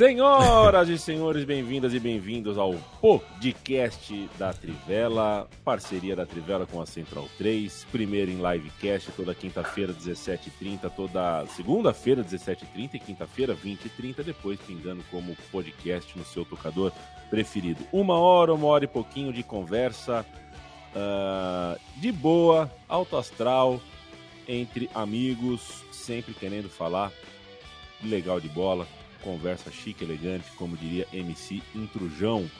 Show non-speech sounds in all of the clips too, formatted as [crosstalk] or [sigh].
Senhoras e senhores, bem-vindas e bem-vindos ao podcast da Trivela, parceria da Trivela com a Central 3, primeiro em livecast toda quinta-feira, 17h30, toda segunda-feira, 17h30 e quinta-feira, 20h30, depois pingando como podcast no seu tocador preferido. Uma hora, uma hora e pouquinho de conversa uh, de boa, alto astral, entre amigos, sempre querendo falar legal de bola conversa chique, elegante, como diria MC Intrujão,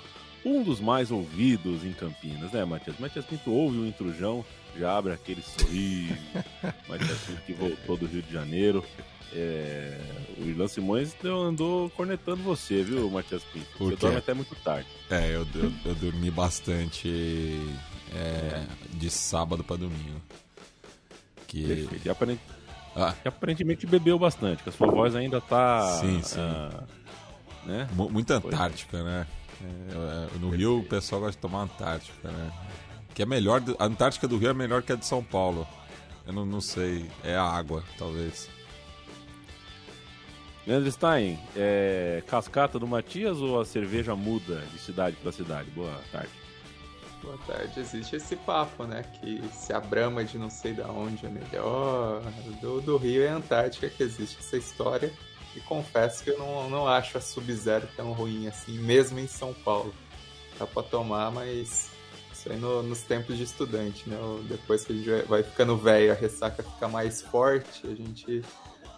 um dos mais ouvidos em Campinas, né, Matias? Matias Pinto ouve o Intrujão, já abre aquele sorriso. [laughs] Matias Pinto que voltou do Rio de Janeiro. É... O Irlan Simões andou cornetando você, viu, Matias Pinto? Você dorme até muito tarde. É, eu, eu, eu dormi bastante é, de sábado para domingo. Que... Perfeito. E aparentemente ah. Que aparentemente bebeu bastante, que a sua voz ainda tá. Sim, sim. Uh, né? Muita Antártica, né? É, no Rio o pessoal gosta de tomar Antártica, né? Que é melhor. A Antártica do Rio é melhor que a de São Paulo. Eu não, não sei. É a água, talvez. Leandro Stein, é cascata do Matias ou a cerveja muda de cidade para cidade? Boa tarde. Boa tarde. Existe esse papo, né? Que se a Brahma de não sei da onde é melhor. Do, do Rio é Antártica que existe essa história. E confesso que eu não, não acho a Sub-Zero tão ruim assim, mesmo em São Paulo. Dá pra tomar, mas isso aí no, nos tempos de estudante, né? Depois que a gente vai ficando velho, a ressaca fica mais forte, a gente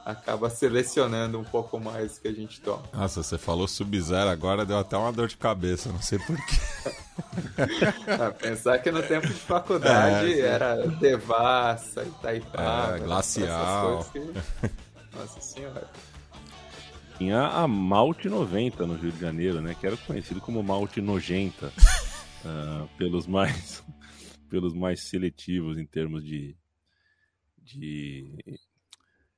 acaba selecionando um pouco mais o que a gente toma. Nossa, você falou Sub-Zero agora, deu até uma dor de cabeça, não sei porquê. [laughs] ah, pensar que no tempo de faculdade é, era Devassa, Itaipava, é, Glacial. Que... Nossa senhora. Tinha a Malte 90 no Rio de Janeiro, né? Que era conhecido como Malte Nojenta. uh, [laughs] pelos mais [laughs] pelos mais seletivos em termos de, de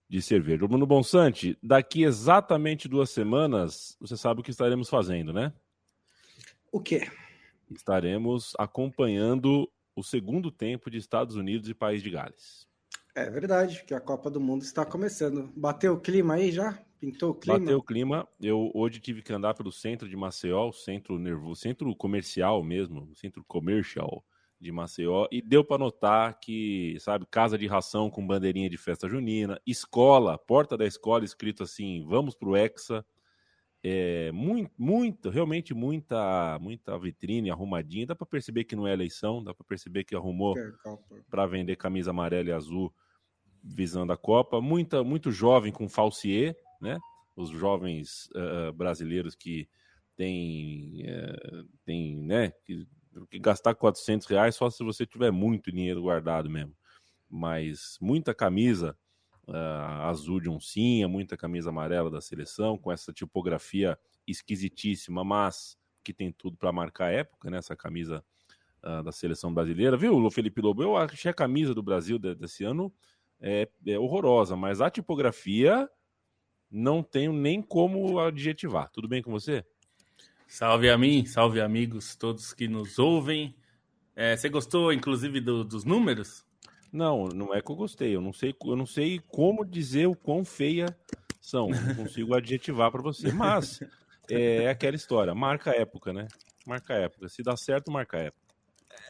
de cerveja. Bruno Bonsante, daqui exatamente duas semanas, você sabe o que estaremos fazendo, né? O quê? Estaremos acompanhando o segundo tempo de Estados Unidos e País de Gales. É verdade, que a Copa do Mundo está começando. Bateu o clima aí já? Pintou o clima? Bateu o clima. Eu hoje tive que andar pelo centro de Maceió, centro nervoso, centro comercial mesmo, centro comercial de Maceió e deu para notar que, sabe, casa de ração com bandeirinha de festa junina, escola, porta da escola escrito assim, vamos pro Hexa. É, muito, muito, realmente muita, muita vitrine arrumadinha. Dá para perceber que não é eleição, dá para perceber que arrumou para vender camisa amarela e azul visando a Copa. Muita, muito jovem com falsier, né? Os jovens uh, brasileiros que têm, uh, têm né? Que que gastar 400 reais só se você tiver muito dinheiro guardado mesmo. Mas muita camisa uh, azul de oncinha, muita camisa amarela da seleção, com essa tipografia esquisitíssima, mas que tem tudo para marcar a época, né? Essa camisa uh, da seleção brasileira. Viu, Felipe Lobo? Eu achei a camisa do Brasil desse ano é, é horrorosa, mas a tipografia não tenho nem como adjetivar. Tudo bem com você? Salve a mim, salve amigos, todos que nos ouvem. É, você gostou, inclusive, do, dos números? Não, não é que eu gostei. Eu não sei, eu não sei como dizer o quão feia são. Não [laughs] consigo adjetivar para você. Mas é, é aquela história. Marca a época, né? Marca a época. Se dá certo, marca a época.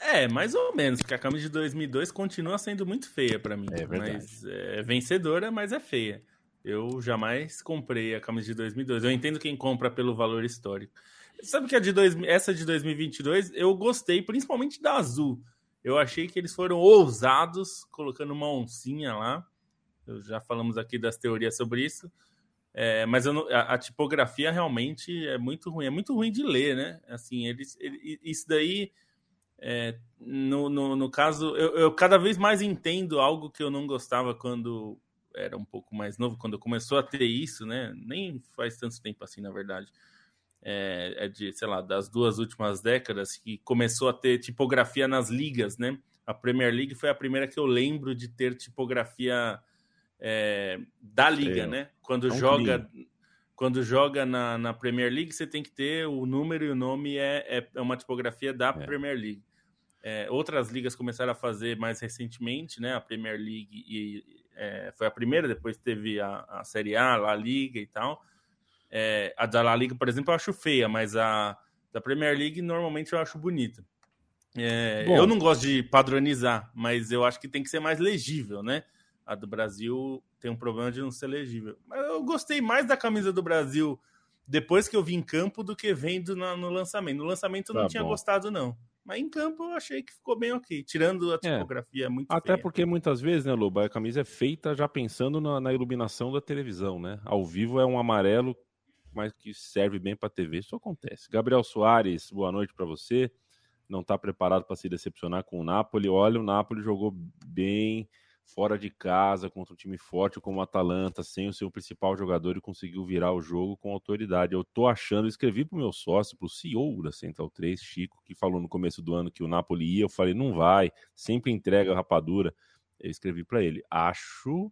É, mais ou menos, porque a camisa de 2002 continua sendo muito feia para mim. É verdade. Mas é vencedora, mas é feia. Eu jamais comprei a camisa de 2002. Eu entendo quem compra pelo valor histórico. Sabe que a de dois, essa de 2022 eu gostei, principalmente da azul. Eu achei que eles foram ousados, colocando uma oncinha lá. Eu já falamos aqui das teorias sobre isso. É, mas não, a, a, tipografia realmente é muito ruim, é muito ruim de ler, né? Assim, eles, ele, isso daí, é, no, no, no, caso, eu, eu, cada vez mais entendo algo que eu não gostava quando era um pouco mais novo, quando começou a ter isso, né? Nem faz tanto tempo assim, na verdade. É, é de, sei lá, das duas últimas décadas que começou a ter tipografia nas ligas, né? A Premier League foi a primeira que eu lembro de ter tipografia é, da liga, né? Quando é joga, quando joga na, na, Premier League, você tem que ter o número e o nome é, é, é uma tipografia da. Premier League. Outras ligas começaram a fazer mais recentemente, né? A Premier League e, foi a primeira, depois teve a, a Série A, a La Liga e tal. A da La Liga, por exemplo, eu acho feia, mas a da Premier League normalmente eu acho bonita. eu não gosto de padronizar, mas eu acho que tem que ser mais legível, né? A do Brasil tem um problema de não ser legível. Mas eu gostei mais da camisa do Brasil depois que eu vi em campo do que vendo no, no lançamento. No lançamento eu não tá tinha bom. gostado, não. Mas em campo eu achei que ficou bem ok, tirando a é. tipografia é, muito Até feia. porque muitas vezes, né, Loba, a camisa é feita já pensando na, na, iluminação da televisão, né? Ao vivo é um amarelo, mas que serve bem para TV. Isso acontece. Gabriel Soares, boa noite para você. Não está preparado para se decepcionar com o Napoli. Olha, o Napoli jogou bem fora de casa contra um time forte como o Atalanta, sem o seu principal jogador e conseguiu virar o jogo com autoridade. Eu tô achando, escrevi pro meu sócio, pro CEO da Central 3, Chico, que falou no começo do ano que o Napoli ia, eu falei, não vai, sempre entrega a rapadura. Eu escrevi para ele, acho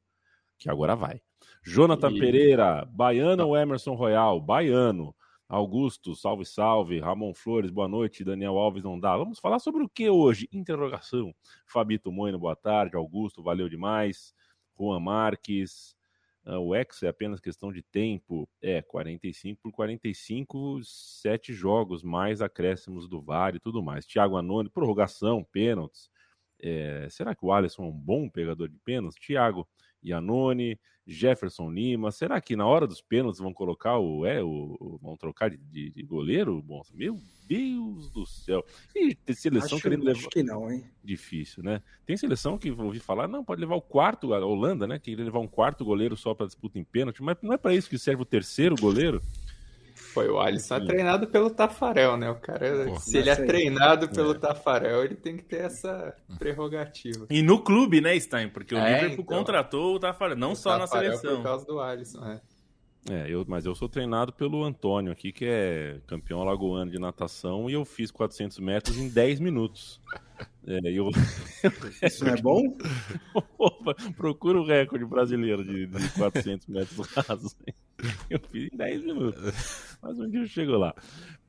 que agora vai. Jonathan e... Pereira, Baiano ou Emerson Royal? Baiano. Augusto, salve, salve. Ramon Flores, boa noite. Daniel Alves, não dá. Vamos falar sobre o que hoje? Interrogação. Fabito Moino, boa tarde. Augusto, valeu demais. Juan Marques. Uh, o ex é apenas questão de tempo. É, 45 por 45, sete jogos, mais acréscimos do VAR e tudo mais. Thiago Anoni, prorrogação, pênaltis. É, será que o Alisson é um bom pegador de pênaltis? Thiago Anoni. Jefferson Lima. Será que na hora dos pênaltis vão colocar o. É, o, vão trocar de, de, de goleiro? Bom, meu Deus do céu. E tem seleção acho, querendo levar. Acho que não, hein? Difícil, né? Tem seleção que ouvi falar, não, pode levar o quarto, a Holanda, né? Queria levar um quarto goleiro só para disputa em pênalti, mas não é para isso que serve o terceiro goleiro. Foi o Alisson é treinado pelo Tafarel, né? O cara, Pô, se ele é treinado pelo é. Tafarel, ele tem que ter essa prerrogativa. E no clube, né, Stein? Porque o é, Liverpool então, contratou o Tafarel, não o só Tafarel na seleção. Por causa do Alisson, é. É, eu, mas eu sou treinado pelo Antônio aqui, que é campeão lagoano de natação, e eu fiz 400 metros em 10 minutos. É, eu... [laughs] Isso não é bom? [laughs] Procura o recorde brasileiro de, de 400 metros rasos. Eu fiz em 10 minutos. Mas um dia eu chego lá.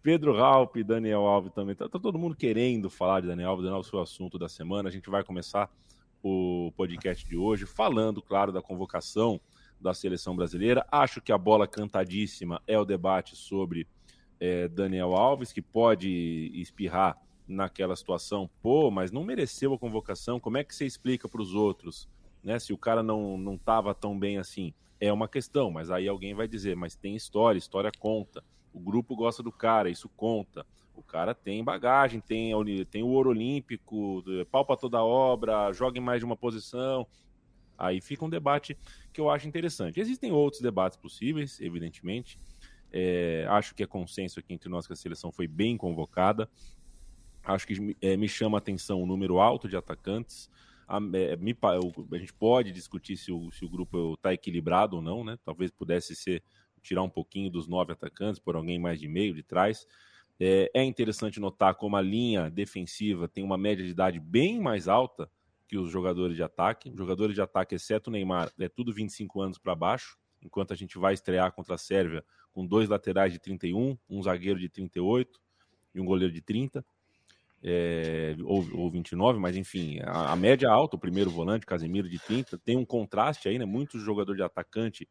Pedro Ralp, Daniel Alves também. Tá, tá, todo mundo querendo falar de Daniel Alves. Daniel Alves foi o assunto da semana. A gente vai começar o podcast de hoje falando, claro, da convocação da seleção brasileira. Acho que a bola cantadíssima é o debate sobre é, Daniel Alves, que pode espirrar naquela situação. Pô, mas não mereceu a convocação. Como é que você explica para os outros, né? Se o cara não não estava tão bem assim, é uma questão. Mas aí alguém vai dizer, mas tem história, história conta. O grupo gosta do cara, isso conta. O cara tem bagagem, tem, tem o ouro olímpico, pau para toda obra, joga em mais de uma posição. Aí fica um debate que eu acho interessante. Existem outros debates possíveis, evidentemente. É, acho que é consenso aqui entre nós que a seleção foi bem convocada. Acho que é, me chama a atenção o número alto de atacantes. A, é, me, a gente pode discutir se o, se o grupo está equilibrado ou não, né? Talvez pudesse ser tirar um pouquinho dos nove atacantes por alguém mais de meio, de trás. É, é interessante notar como a linha defensiva tem uma média de idade bem mais alta que os jogadores de ataque. Jogadores de ataque, exceto o Neymar, é tudo 25 anos para baixo, enquanto a gente vai estrear contra a Sérvia com dois laterais de 31, um zagueiro de 38 e um goleiro de 30. É, ou, ou 29, mas enfim, a, a, média alta, o primeiro volante, Casemiro de 30, tem um contraste aí, né? Muito jogador de atacante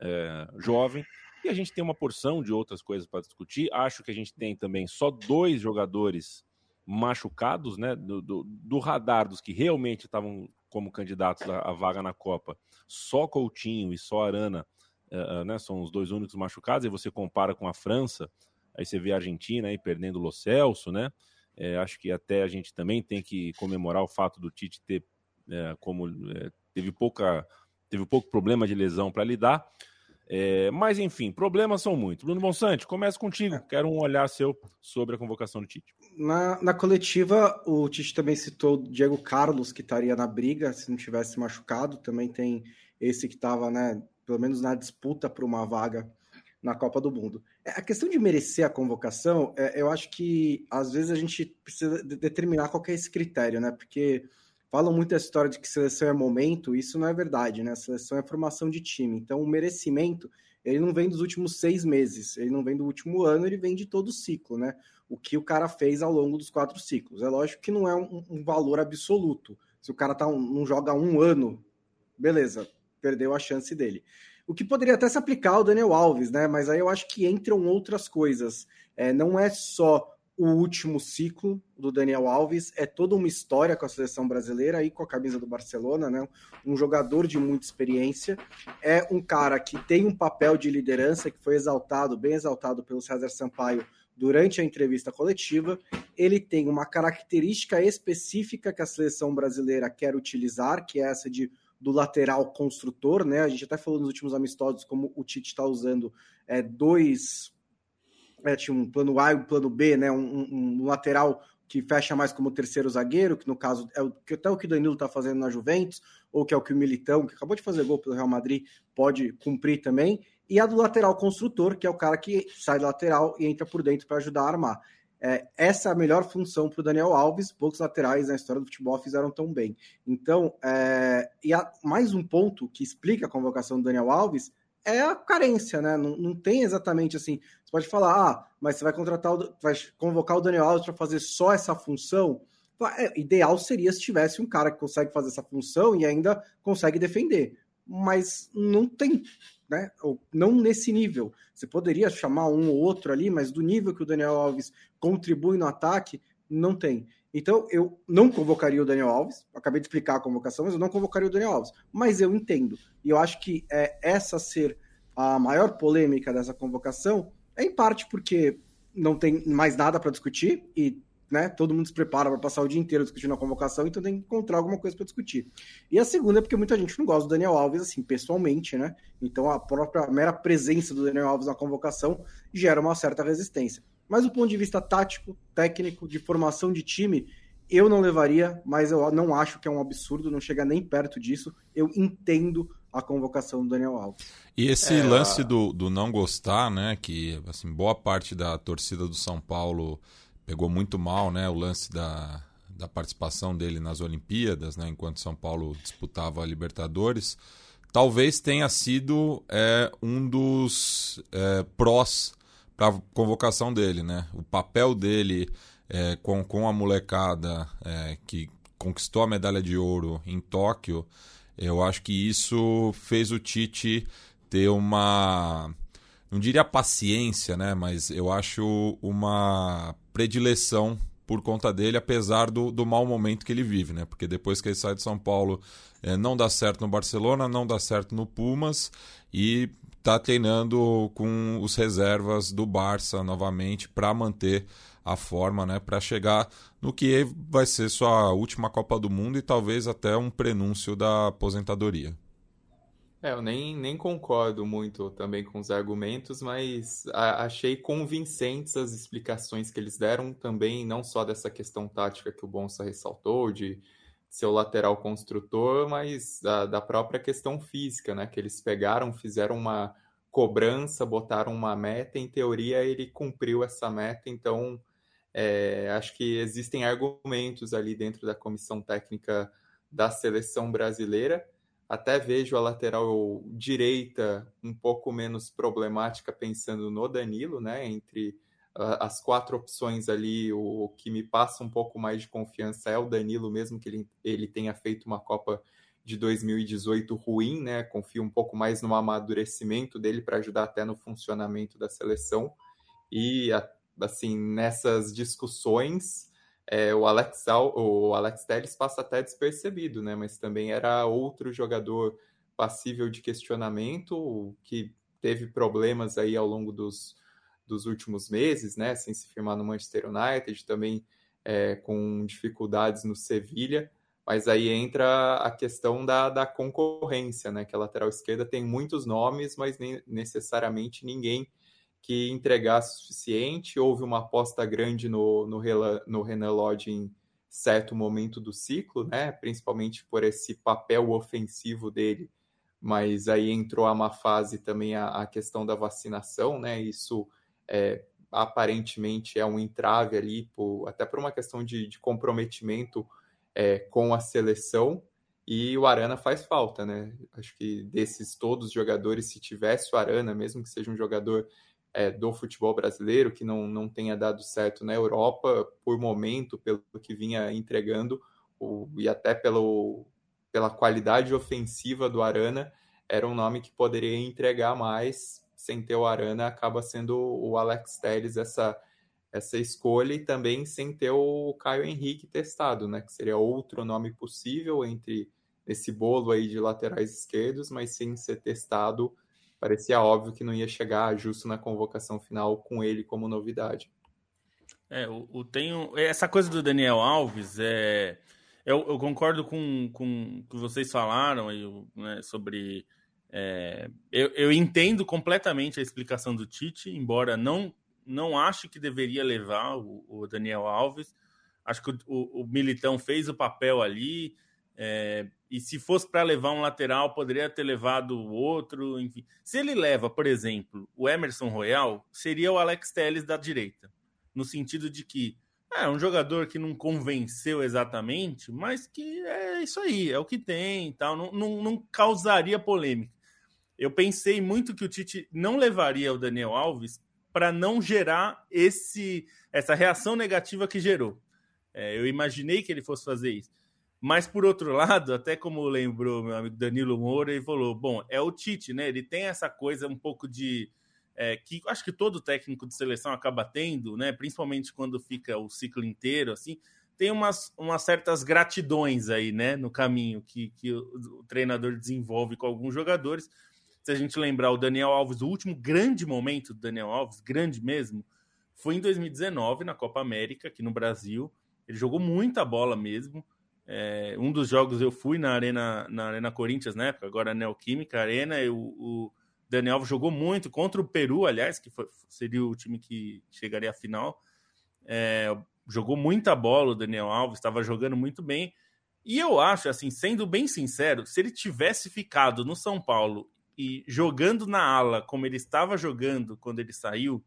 é, jovem, e a gente tem uma porção de outras coisas para discutir. Acho que a gente tem também só dois jogadores machucados, né, do, do, do radar dos que realmente estavam como candidatos à, à, vaga na Copa, só Coutinho e só Arana, uh, né, são os dois únicos machucados, e você compara com a França, aí você vê a Argentina aí perdendo o Lo Celso, né, é, acho que até a gente também tem que comemorar o fato do Tite ter, é, como é, teve pouca, teve pouco problema de lesão para lidar, É, mas, enfim, problemas são muitos. Bruno Bonsante, começa contigo. Quero um olhar seu sobre a convocação do Tite. Na, na coletiva, o Tite também citou o Diego Carlos, que estaria na briga se não tivesse machucado. Também tem esse que estava, né, pelo menos na disputa por uma vaga na Copa do Mundo. É, a questão de merecer a convocação, é, eu acho que às vezes a gente precisa determinar qual é esse critério, né? Porque falam muito a história de que seleção é momento, isso não é verdade, né? Seleção é formação de time. Então, o merecimento, ele não vem dos últimos seis meses, ele não vem do último ano, ele vem de todo o ciclo, né? O que o cara fez ao longo dos quatro ciclos. É lógico que não é um, um valor absoluto. Se o cara tá um, não joga um ano, beleza, perdeu a chance dele. O que poderia até se aplicar ao Daniel Alves, né? Mas aí eu acho que entram outras coisas. É, não é só o último ciclo do Daniel Alves, é toda uma história com a seleção brasileira e com a camisa do Barcelona, né? Um jogador de muita experiência, é um cara que tem um papel de liderança que foi exaltado, bem exaltado pelo César Sampaio durante a entrevista coletiva. Ele tem uma característica específica que a seleção brasileira quer utilizar, que é essa de do lateral construtor, né? A gente até falou nos últimos amistosos como o Tite está usando é, dois tinha um plano A e um plano B, né? Um, um, um, lateral que fecha mais como terceiro zagueiro, que no caso é o, que até o que o Danilo está fazendo na Juventus, ou que é o que o Militão, que acabou de fazer gol pelo Real Madrid, pode cumprir também. E a do lateral construtor, que é o cara que sai da lateral e entra por dentro para ajudar a armar. É, essa é a melhor função para o Daniel Alves. Poucos laterais na história do futebol fizeram tão bem. Então, é, e há mais um ponto que explica a convocação do Daniel Alves é a carência, né? Não, não tem exatamente assim. Você pode falar, ah, mas você vai contratar, o, vai convocar o Daniel Alves para fazer só essa função. É, ideal seria se tivesse um cara que consegue fazer essa função e ainda consegue defender. Mas não tem, né? Ou não nesse nível. Você poderia chamar um ou outro ali, mas do nível que o Daniel Alves contribui no ataque, não tem. Então, eu não convocaria o Daniel Alves. Acabei de explicar a convocação, mas eu não convocaria o Daniel Alves. Mas eu entendo. E eu acho que é, essa ser a maior polêmica dessa convocação é em parte porque não tem mais nada para discutir e né, todo mundo se prepara para passar o dia inteiro discutindo a convocação, então tem que encontrar alguma coisa para discutir. E a segunda é porque muita gente não gosta do Daniel Alves, assim, pessoalmente, né? Então a própria mera presença do Daniel Alves na convocação gera uma certa resistência. Mas do ponto de vista tático, técnico, de formação de time, eu não levaria, mas eu não acho que é um absurdo, não chega nem perto disso. Eu entendo a convocação do Daniel Alves. E esse é... lance do, do não gostar, né? Que assim, boa parte da torcida do São Paulo pegou muito mal, né? O lance da, da participação dele nas Olimpíadas, né? Enquanto São Paulo disputava a Libertadores. Talvez tenha sido é, um dos é, prós para a convocação dele, né? O papel dele é, com, com a molecada é, que conquistou a medalha de ouro em Tóquio, eu acho que isso fez o Tite ter uma. Não diria paciência, né? Mas eu acho uma predileção por conta dele, apesar do, do mau momento que ele vive, né? Porque depois que ele sai de São Paulo, é, não dá certo no Barcelona, não dá certo no Pumas e está treinando com os reservas do Barça novamente para manter a forma, né, para chegar no que vai ser sua última Copa do Mundo e talvez até um prenúncio da aposentadoria. É, eu nem, nem concordo muito também com os argumentos, mas a, achei convincentes as explicações que eles deram também, não só dessa questão tática que o Bonsa ressaltou, de seu lateral construtor, mas da, da própria questão física, né? Que eles pegaram, fizeram uma cobrança, botaram uma meta, em teoria ele cumpriu essa meta, então é, acho que existem argumentos ali dentro da comissão técnica da seleção brasileira. Até vejo a lateral direita um pouco menos problemática pensando no Danilo, né? Entre as quatro opções ali, o que me passa um pouco mais de confiança é o Danilo, mesmo que ele, ele tenha feito uma Copa de 2018 ruim, né? Confio um pouco mais no amadurecimento dele para ajudar até no funcionamento da seleção. E assim, nessas discussões, é, o Alex o Alex Telles passa até despercebido, né? Mas também era outro jogador passível de questionamento que teve problemas aí ao longo dos dos últimos meses, né, sem se firmar no Manchester United, também é, com dificuldades no Sevilha, mas aí entra a questão da, da concorrência, né? Que a lateral esquerda tem muitos nomes, mas nem necessariamente ninguém que entregasse o suficiente. Houve uma aposta grande no, no, no Renan Lodge em certo momento do ciclo, né? Principalmente por esse papel ofensivo dele. Mas aí entrou a má fase também a, a questão da vacinação, né? Isso é, aparentemente é um entrave ali, por, até por uma questão de, de comprometimento é, com a seleção e o Arana faz falta, né? Acho que desses todos os jogadores, se tivesse o Arana, mesmo que seja um jogador é, do futebol brasileiro, que não, não tenha dado certo na Europa, por momento, pelo que vinha entregando, o, e até pelo, pela qualidade ofensiva do Arana, era um nome que poderia entregar mais. Sem ter o Arana, acaba sendo o Alex Telles essa essa escolha e também sem ter o Caio Henrique testado, né? Que seria outro nome possível entre esse bolo aí de laterais esquerdos, mas sem ser testado, parecia óbvio que não ia chegar justo na convocação final com ele como novidade. É, o, o tenho essa coisa do Daniel Alves é eu, eu concordo com, com o que vocês falaram eu, né, sobre é, eu, eu entendo completamente a explicação do Tite, embora não não acho que deveria levar o, o Daniel Alves. Acho que o, o, Militão fez o papel ali. É, e se fosse para levar um lateral, poderia ter levado o outro. Enfim, se ele leva, por exemplo, o Emerson Royal, seria o Alex Telles da direita, no sentido de que é um jogador que não convenceu exatamente, mas que é isso aí, é o que tem, tal, não, não, não causaria polêmica. Eu pensei muito que o Tite não levaria o Daniel Alves para não gerar esse essa reação negativa que gerou. É, eu imaginei que ele fosse fazer isso. Mas, por outro lado, até como lembrou meu amigo Danilo Moura, ele falou: bom, é o Tite, né? Ele tem essa coisa um pouco de. É, que acho que todo técnico de seleção acaba tendo, né? Principalmente quando fica o ciclo inteiro, assim. Tem umas, umas certas gratidões aí, né? No caminho que, que o, o treinador desenvolve com alguns jogadores se a gente lembrar o Daniel Alves, o último grande momento do Daniel Alves, grande mesmo, foi em 2019, na Copa América, aqui no Brasil. Ele jogou muita bola mesmo. É, um dos jogos eu fui na Arena, na Arena Corinthians, na época, agora Neoquímica Arena, o Daniel Alves jogou muito contra o Peru, aliás, que foi, seria o time que chegaria à final. É, jogou muita bola o Daniel Alves, estava jogando muito bem. E eu acho, assim, sendo bem sincero, se ele tivesse ficado no São Paulo e jogando na ala como ele estava jogando quando ele saiu,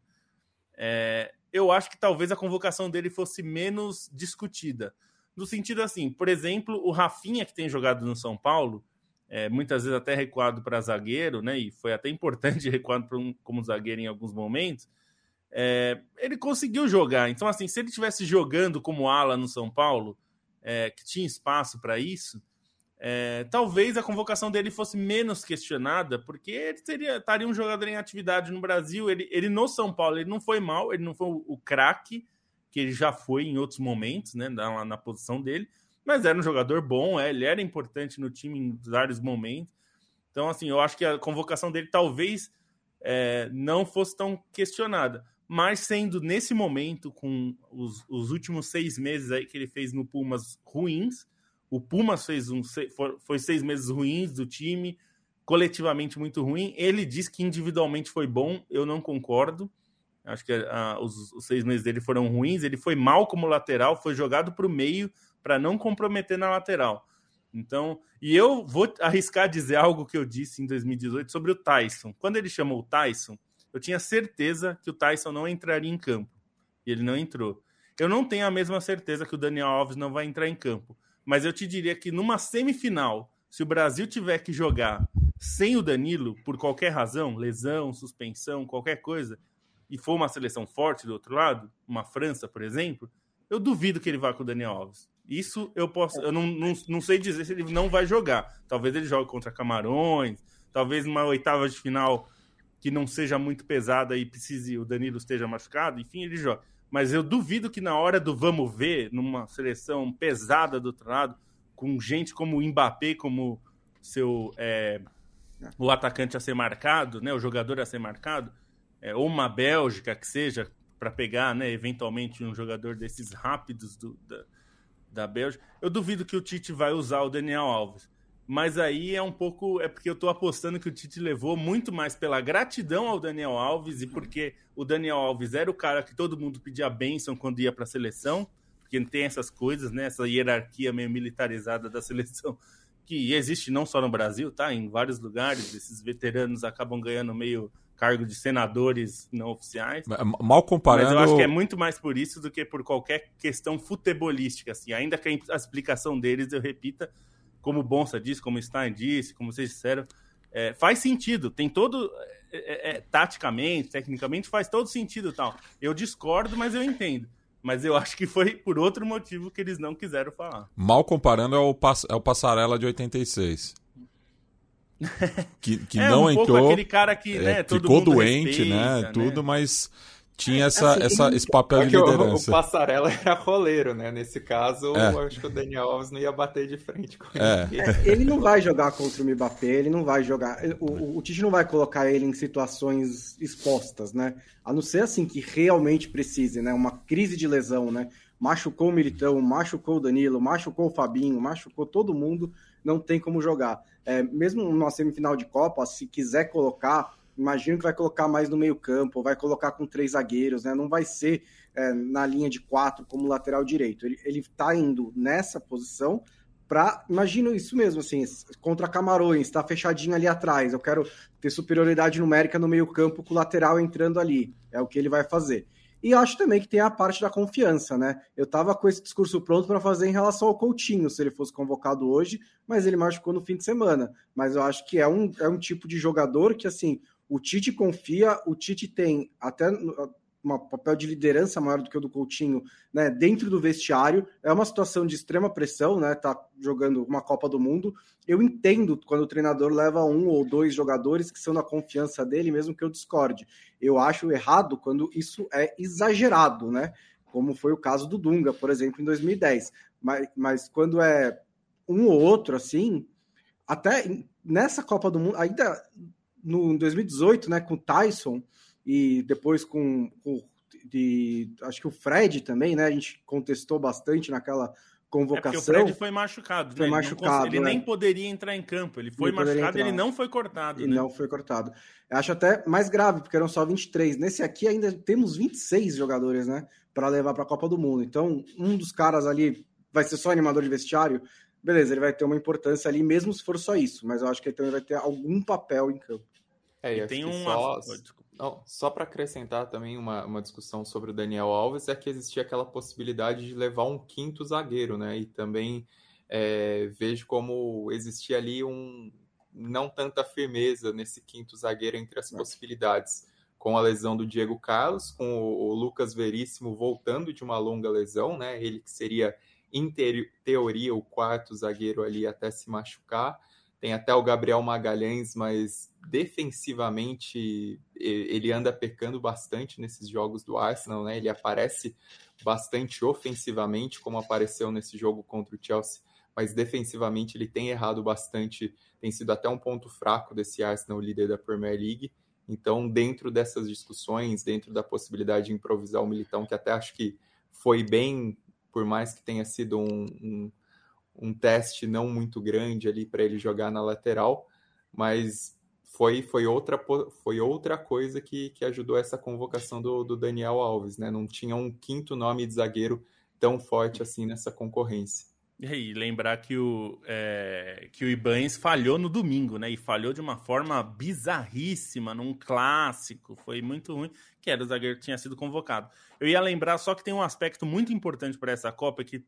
é, eu acho que talvez a convocação dele fosse menos discutida. No sentido assim, por exemplo, o Rafinha, que tem jogado no São Paulo, é, muitas vezes até recuado para zagueiro, né? E foi até importante [laughs] recuado um, como zagueiro em alguns momentos. É, ele conseguiu jogar. Então, assim, se ele estivesse jogando como ala no São Paulo, é, que tinha espaço para isso, é, talvez a convocação dele fosse menos questionada, porque ele seria, estaria um jogador em atividade no Brasil. Ele, ele no São Paulo ele não foi mal, ele não foi o, o craque que ele já foi em outros momentos, né, na, na posição dele, mas era um jogador bom, é, ele era importante no time em vários momentos. Então, assim, eu acho que a convocação dele talvez é, não fosse tão questionada. Mas sendo nesse momento, com os, os últimos seis meses aí que ele fez no Pumas ruins, o Pumas fez um, foi seis meses ruins do time, coletivamente muito ruim. Ele diz que individualmente foi bom, eu não concordo. Acho que ah, os, os, seis meses dele foram ruins. Ele foi mal como lateral, foi jogado para o meio para não comprometer na lateral. Então, e eu vou arriscar dizer algo que eu disse em 2018 sobre o Tyson. Quando ele chamou o Tyson, eu tinha certeza que o Tyson não entraria em campo. E ele não entrou. Eu não tenho a mesma certeza que o Daniel Alves não vai entrar em campo. Mas eu te diria que numa semifinal, se o Brasil tiver que jogar sem o Danilo, por qualquer razão, lesão, suspensão, qualquer coisa, e for uma seleção forte do outro lado, uma França, por exemplo, eu duvido que ele vá com o Daniel Alves. Isso eu posso. Eu não, não, não sei dizer se ele não vai jogar. Talvez ele jogue contra Camarões, talvez numa oitava de final que não seja muito pesada e precise o Danilo esteja machucado, enfim, ele joga. Mas eu duvido que na hora do vamos ver, numa seleção pesada do outro lado, com gente como o Mbappé, como seu é, o atacante a ser marcado, né, o jogador a ser marcado, é, ou uma Bélgica que seja para pegar, né, eventualmente um jogador desses rápidos do, da, da Bélgica. Eu duvido que o Tite vai usar o Daniel Alves. Mas aí é um pouco. É porque eu tô apostando que o Tite levou muito mais pela gratidão ao Daniel Alves e porque o Daniel Alves era o cara que todo mundo pedia bênção quando ia para a seleção, porque tem essas coisas, né? Essa hierarquia meio militarizada da seleção [laughs] que existe não só no Brasil, tá? Em vários lugares, esses veteranos acabam ganhando meio cargo de senadores não oficiais. Mal comparando. Mas eu acho que é muito mais por isso do que por qualquer questão futebolística, assim. Ainda que a explicação deles, eu repita, como o Bonsa disse, como o Stein disse, como vocês disseram, é, faz sentido. Tem todo. É, é, é, taticamente, tecnicamente, faz todo sentido tal. Eu discordo, mas eu entendo. Mas eu acho que foi por outro motivo que eles não quiseram falar. Mal comparando, é o, pass é o Passarela de 86. [laughs] que, que é, não um entrou. aquele cara que é, né, ficou doente, né, respeita, né? Tudo, mas tinha essa, assim, essa, esse papel é de liderança. O, o, Passarela [laughs] era roleiro, né? Nesse caso, é. eu acho que o Daniel Alves não ia bater de frente com é. ele. É, ele não vai jogar contra o Mbappé, ele não vai jogar. O, o Tite não vai colocar ele em situações expostas, né? A não ser assim que realmente precise, né? Uma crise de lesão, né? Machucou o Militão, machucou o Danilo, machucou o Fabinho, machucou todo mundo, não tem como jogar. É, mesmo numa semifinal de Copa, se quiser colocar imagino que vai colocar mais no meio campo, vai colocar com três zagueiros, né? Não vai ser é, na linha de quatro como lateral direito. Ele, ele tá indo nessa posição para, imagino isso mesmo, assim, contra Camarões, está fechadinho ali atrás, eu quero ter superioridade numérica no meio campo com o lateral entrando ali, é o que ele vai fazer. E acho também que tem a parte da confiança, né? Eu tava com esse discurso pronto para fazer em relação ao Coutinho, se ele fosse convocado hoje, mas ele machucou no fim de semana. Mas eu acho que é um, é um tipo de jogador que, assim, o Tite confia, o Tite tem até um papel de liderança maior do que o do Coutinho, né, dentro do vestiário. É uma situação de extrema pressão, né, tá jogando uma Copa do Mundo. Eu entendo quando o treinador leva um ou dois jogadores que são da confiança dele, mesmo que eu discorde. Eu acho errado quando isso é exagerado, né, como foi o caso do Dunga, por exemplo, em 2010. Mas, mas quando é um ou outro, assim, até nessa Copa do Mundo, ainda no, em 2018, né, com o Tyson e depois com, com de, acho que o Fred também, né? A gente contestou bastante naquela convocação. É o Fred foi machucado. Foi né? machucado. Ele, ele é. nem poderia entrar em campo. Ele foi machucado e ele não foi cortado. E né? não foi cortado. Eu acho até mais grave, porque eram só 23. Nesse aqui ainda temos 26 jogadores, né? Para levar para a Copa do Mundo. Então, um dos caras ali vai ser só animador de vestiário. Beleza, ele vai ter uma importância ali, mesmo se for só isso. Mas eu acho que ele também vai ter algum papel em campo. É, e tem um só, não, só para acrescentar também uma, uma discussão sobre o Daniel Alves é que existia aquela possibilidade de levar um quinto zagueiro, né? E também é, vejo como existia ali um não tanta firmeza nesse quinto zagueiro entre as possibilidades. Com a lesão do Diego Carlos, com o, o Lucas Veríssimo voltando de uma longa lesão, né? Ele que seria, em teoria, o quarto zagueiro ali até se machucar. Tem até o Gabriel Magalhães, mas defensivamente ele anda pecando bastante nesses jogos do Arsenal, né? Ele aparece bastante ofensivamente, como apareceu nesse jogo contra o Chelsea, mas defensivamente ele tem errado bastante, tem sido até um ponto fraco desse Arsenal líder da Premier League. Então, dentro dessas discussões, dentro da possibilidade de improvisar o Militão, que até acho que foi bem, por mais que tenha sido um, um um teste não muito grande ali para ele jogar na lateral, mas foi, foi, outra, foi outra coisa que, que ajudou essa convocação do, do Daniel Alves, né? Não tinha um quinto nome de zagueiro tão forte assim nessa concorrência. E lembrar que o, é, que o Ibanes falhou no domingo, né? E falhou de uma forma bizarríssima, num clássico. Foi muito ruim, que era o zagueiro que tinha sido convocado. Eu ia lembrar só que tem um aspecto muito importante para essa Copa que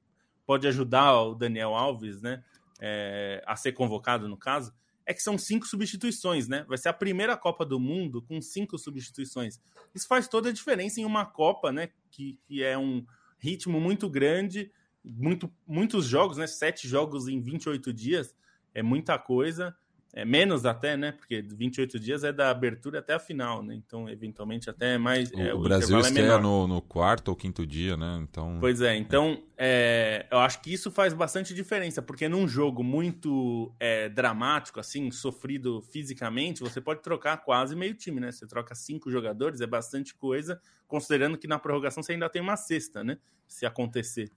pode ajudar o Daniel Alves, né? É, a ser convocado, no caso, é que são cinco substituições, né? Vai ser a primeira Copa do Mundo com cinco substituições. Isso faz toda a diferença em uma Copa, né? Que, que é um ritmo muito grande, muito, muitos jogos, né? Sete jogos em 28 dias, é muita coisa é menos até, né? Porque 28 dias é da abertura até a final, né? Então, eventualmente, até mais. O, é, o Brasil é estreia é no, no, quarto ou quinto dia, né? Então. Pois é, então é. eu acho que isso faz bastante diferença, porque num jogo muito é, dramático, assim, sofrido fisicamente, você pode trocar quase meio time, né? Você troca cinco jogadores, é bastante coisa, considerando que na prorrogação você ainda tem uma sexta, né? Se acontecer.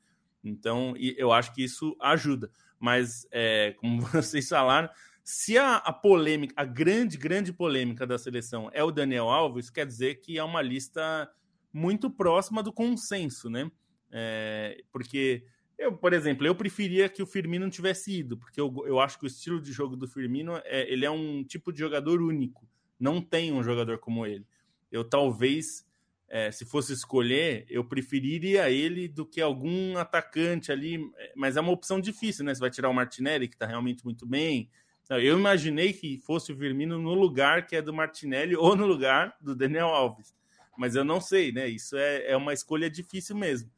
Então, eu acho que isso ajuda. Mas, é, [laughs] como vocês falaram, se a, a, polêmica, a grande, grande polêmica da seleção é o Daniel Alves, quer dizer que é uma lista muito próxima do consenso, né? É, porque eu, por exemplo, eu preferia que o Firmino tivesse ido, porque eu, eu acho que o estilo de jogo do Firmino é, ele é um tipo de jogador único. Não tem um jogador como ele. Eu talvez, é, se fosse escolher, eu preferiria ele do que algum atacante ali, mas é uma opção difícil, né? Você vai tirar o Martinelli, que está realmente muito bem. Eu imaginei que fosse o Firmino no lugar que é do Martinelli [laughs] ou no lugar do Daniel Alves. Mas eu não sei, né? Isso é, é uma escolha difícil mesmo.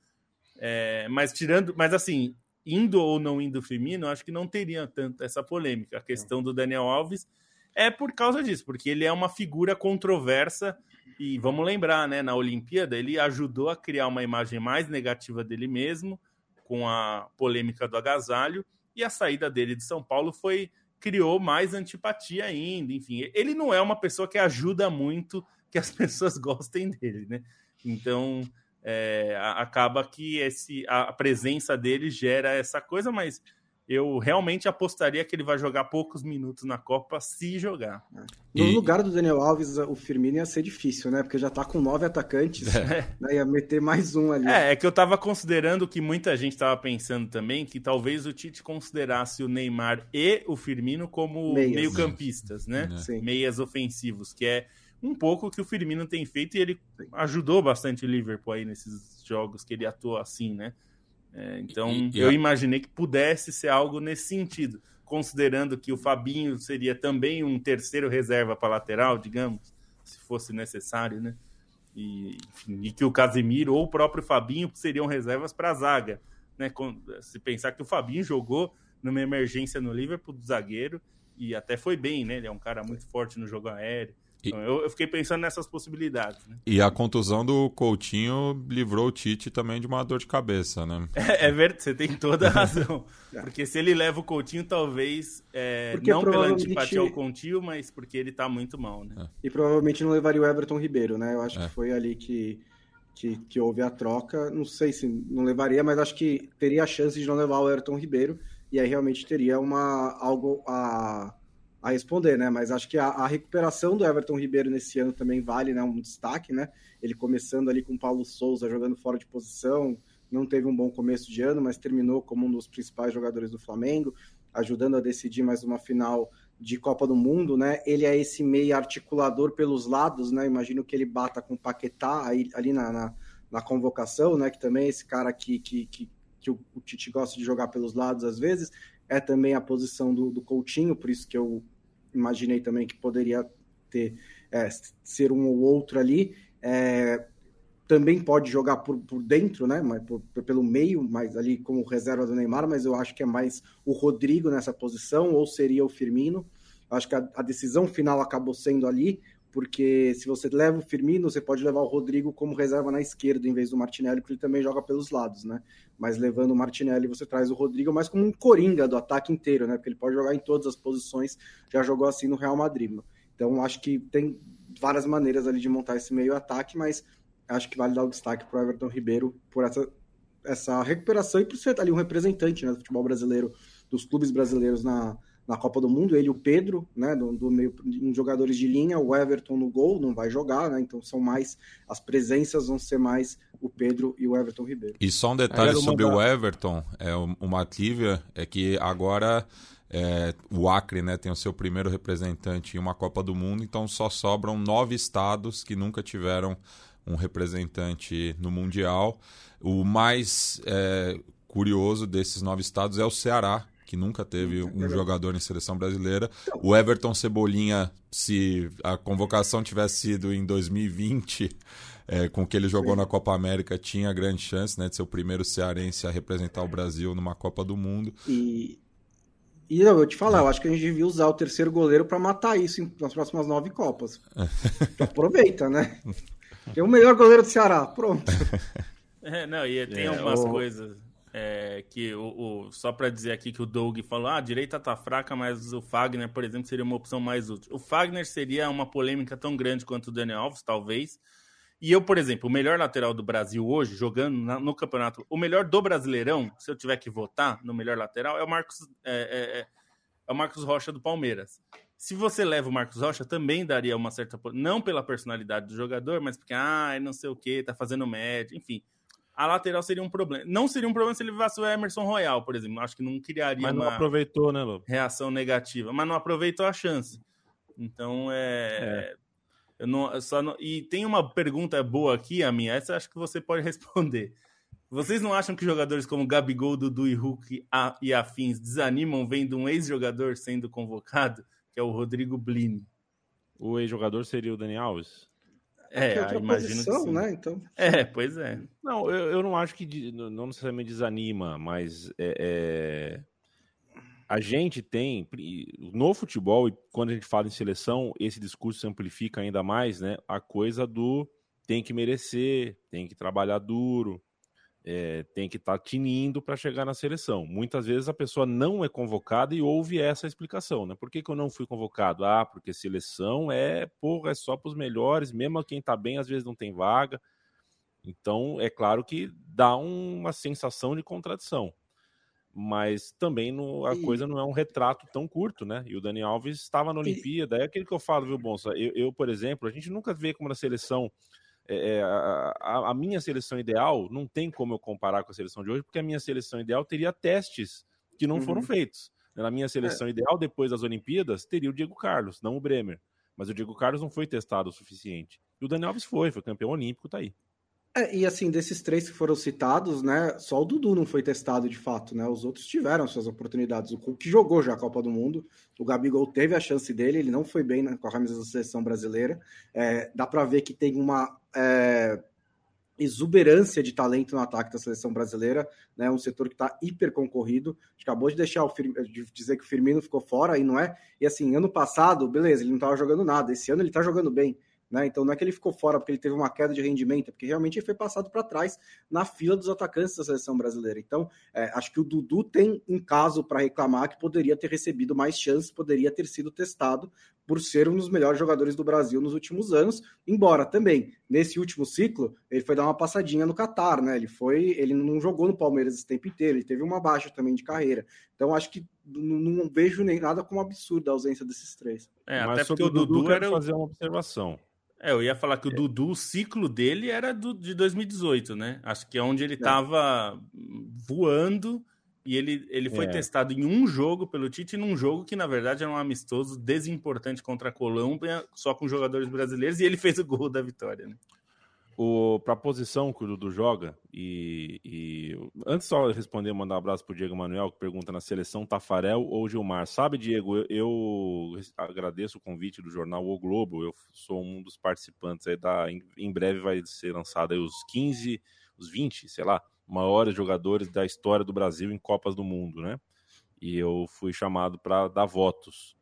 É, mas tirando, mas assim, indo ou não indo o Firmino, acho que não teria tanto essa polêmica. A questão do Daniel Alves é por causa disso, porque ele é uma figura controversa e vamos lembrar, né, na Olimpíada ele ajudou a criar uma imagem mais negativa dele mesmo com a polêmica do agasalho e a saída dele de São Paulo foi criou mais antipatia ainda, enfim, ele não é uma pessoa que ajuda muito que as [laughs] pessoas gostem dele, né? Então, é, acaba que esse, a presença dele gera essa coisa, mas eu realmente apostaria que ele vai jogar poucos minutos na Copa se jogar. No e... lugar do Daniel Alves, o Firmino ia ser difícil, né? Porque já tá com nove atacantes, é. né? ia meter mais um ali. É, é que eu tava considerando que muita gente tava pensando também que talvez o Tite considerasse o Neymar e o Firmino como meio-campistas, né? Sim. Meias ofensivos, que é um pouco que o Firmino tem feito e ele ajudou bastante o Liverpool aí nesses jogos que ele atuou assim, né? É, então e, e eu imaginei que pudesse ser algo nesse sentido, considerando que o Fabinho seria também um terceiro reserva para lateral, digamos, se fosse necessário, né? E, enfim, e que o Casemiro ou o próprio Fabinho seriam reservas para a zaga, né? Se pensar que o Fabinho jogou numa emergência no Liverpool do zagueiro e até foi bem, né? Ele é um cara muito forte no jogo aéreo. Então, eu, eu, fiquei pensando nessas possibilidades. Né? E a contusão do Coutinho livrou o Tite também de uma dor de cabeça, né? [laughs] É, é verdade, você tem toda a razão. [laughs] É. porque se ele leva o Coutinho, talvez é, não pela antipatia ao Coutinho, mas porque ele tá muito mal, né? É. E provavelmente não levaria o Everton Ribeiro, né? Eu acho que é. foi ali que, que, que houve a troca. Não sei se não levaria, mas acho que teria a chance de não levar o Everton Ribeiro. E aí realmente teria uma algo a a responder, né? Mas acho que a, a, recuperação do Everton Ribeiro nesse ano também vale, né? Um destaque, né? Ele começando ali com o Paulo Souza jogando fora de posição, não teve um bom começo de ano, mas terminou como um dos principais jogadores do Flamengo, ajudando a decidir mais uma final de Copa do Mundo, né? Ele é esse meio articulador pelos lados, né? Imagino que ele bata com o Paquetá aí, ali na, na, na, convocação, né? Que também é esse cara que, que, que, que o, o Tite gosta de jogar pelos lados às vezes. É também a posição do, do Coutinho, por isso que eu imaginei também que poderia ter é, ser um ou outro ali. É, também pode jogar por, por dentro, né? Mas por, pelo meio, mas ali como reserva do Neymar, mas eu acho que é mais o Rodrigo nessa posição, ou seria o Firmino. Acho que a, a decisão final acabou sendo ali, porque se você leva o Firmino, você pode levar o Rodrigo como reserva na esquerda em vez do Martinelli, porque ele também joga pelos lados, né? Mas levando o Martinelli, você traz o Rodrigo mais como um coringa do ataque inteiro, né? Porque ele pode jogar em todas as posições, já jogou assim no Real Madrid. Então acho que tem várias maneiras ali de montar esse meio ataque, mas acho que vale dar o destaque para o Everton Ribeiro por essa, essa recuperação e por ser ali um representante né, do futebol brasileiro, dos clubes brasileiros na, na Copa do Mundo, ele e o Pedro, né, do, do meio em jogadores de linha, o Everton no gol não vai jogar, né? Então são mais as presenças vão ser mais o Pedro e o Everton Ribeiro. E só um detalhe sobre mandar... o Everton, é uma trivia é que agora é, o Acre, né, tem o seu primeiro representante em uma Copa do Mundo, então só sobram nove estados que nunca tiveram um representante no mundial. O mais é, curioso desses nove estados é o Ceará, que nunca teve um jogador em seleção brasileira. O Everton Cebolinha, se a convocação tivesse sido em 2020, é, com o que ele jogou Sim. na Copa América, tinha grande chance né, de ser o primeiro cearense a representar o Brasil numa Copa do Mundo. E, e eu vou te falar, eu acho que a gente devia usar o terceiro goleiro para matar isso nas próximas nove Copas. [laughs] aproveita, né? Tem o melhor goleiro do Ceará, pronto. [laughs] É, não, e tem é, algumas o... coisas é, que o, o só para dizer aqui que o Doug falou, ah, a direita tá fraca, mas o Fagner, por exemplo, seria uma opção mais útil. O Fagner seria uma polêmica tão grande quanto o Daniel Alves, talvez. E eu, por exemplo, o melhor lateral do Brasil hoje, jogando no campeonato, o melhor do Brasileirão, se eu tiver que votar no melhor lateral, é o Marcos, é, é, é, é o Marcos Rocha do Palmeiras. Se você leva o Marcos Rocha, também daria uma certa. Não pela personalidade do jogador, mas porque, ah, não sei o que, tá fazendo média, enfim. A lateral seria um problema. Não seria um problema se ele levasse o Emerson Royal, por exemplo. Acho que não criaria mas não uma aproveitou, né, Lobo? reação negativa. Mas não aproveitou a chance. Então é. é. Eu não, eu só não... E tem uma pergunta boa aqui, a minha. Essa acho que você pode [laughs] responder. Vocês não acham que jogadores como Gabigol, Dudu e Hulk e afins desanimam vendo um ex-jogador sendo convocado, que é o Rodrigo Blini? O ex-jogador seria o Dani Alves? É, é outra imagino posição, né? Então... É, pois é. Não, eu, eu não acho que não necessariamente desanima, mas é, é a gente tem no futebol, e quando a gente fala em seleção, esse discurso se amplifica ainda mais, né? A coisa do tem que merecer, tem que trabalhar duro, é, tem que estar tá tinindo para chegar na seleção. Muitas vezes a pessoa não é convocada e ouve essa explicação, né? Por que, que eu não fui convocado? Ah, porque seleção é, porra, é só para os melhores, mesmo quem está bem às vezes não tem vaga. Então, é claro que dá uma sensação de contradição mas também no, a e... coisa não é um retrato tão curto, né? E o Dani Alves estava na Olimpíada, e... é aquele que eu falo, viu, Bonsa? Eu, eu, por exemplo, a gente nunca vê como na seleção. É, é a, a, minha seleção ideal não tem como eu comparar com a seleção de hoje, porque a minha seleção ideal teria testes que não uhum. foram feitos. Na minha seleção é. ideal, depois das Olimpíadas, teria o Diego Carlos, não o Bremer. Mas o Diego Carlos não foi testado o suficiente. E o Dani Alves foi, foi campeão olímpico, tá aí. É, e assim, desses três que foram citados, né, só o Dudu não foi testado de fato, né? Os outros tiveram suas oportunidades. O Hulk jogou já a Copa do Mundo, o Gabigol teve a chance dele, ele não foi bem né, com a camisa da seleção brasileira. É, dá para ver que tem uma é, exuberância de talento no ataque da seleção brasileira, né? Um setor que está hiper concorrido. Acabou de deixar o de dizer que o Firmino ficou fora e não é. E assim, ano passado, beleza, ele não estava jogando nada. Esse ano ele está jogando bem. Né? Então não é que ele ficou fora porque ele teve uma queda de rendimento, é porque realmente ele foi passado para trás na fila dos atacantes da seleção brasileira. Então é, acho que o Dudu tem um caso para reclamar que poderia ter recebido mais chances, poderia ter sido testado por ser um dos melhores jogadores do Brasil nos últimos anos, embora também nesse último ciclo ele foi dar uma passadinha no Catar, né? Ele foi, ele não jogou no Palmeiras esse tempo inteiro, ele teve uma baixa também de carreira. Então acho que não, não vejo nem nada como absurdo a ausência desses três. É, Mas até porque o Dudu, Dudu era fazer uma observação. É, eu ia falar que o é. Dudu, o ciclo dele era do, de 2018, né? Acho que é onde ele estava é. voando e ele, ele foi é. testado em um jogo pelo Tite, num jogo que, na verdade, era um amistoso desimportante contra a Colômbia, só com jogadores brasileiros, e ele fez o gol da vitória, né? Para a posição que o Dudu joga, e, e, antes só responder, mandar um abraço para o Diego Manuel, que pergunta na seleção Tafarel ou Gilmar. Sabe, Diego, eu, eu, agradeço o convite do jornal O Globo, eu sou um dos participantes aí da. Em, em breve vai ser lançado aí os 15, os 20, sei lá, maiores jogadores da história do Brasil em Copas do Mundo, né? E eu fui chamado para dar votos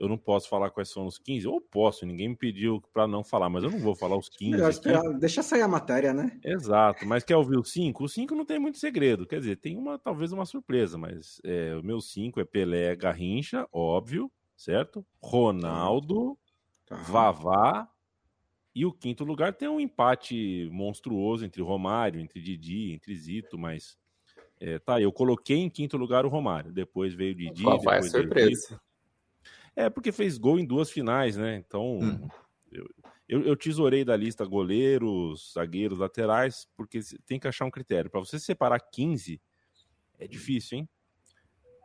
eu não posso falar quais são os 15, ou posso, ninguém me pediu para não falar, mas eu não vou falar os 15. Melhor esperar, deixa sair a matéria, né? Exato, mas quer ouvir os 5? Os 5 não tem muito segredo, quer dizer, tem uma talvez uma surpresa, mas é, o meu 5 é Pelé, Garrincha, óbvio, certo? Ronaldo, tá. Vavá, e o quinto lugar tem um empate monstruoso entre Romário, entre Didi, entre Zito, mas é, tá, eu coloquei em quinto lugar o Romário, depois veio o Didi. Vai a surpresa? É, porque fez gol em duas finais, né? Então, hum. eu, eu, eu, tesourei da lista goleiros, zagueiros, laterais, porque tem que achar um critério. Para você separar 15, é difícil, hein?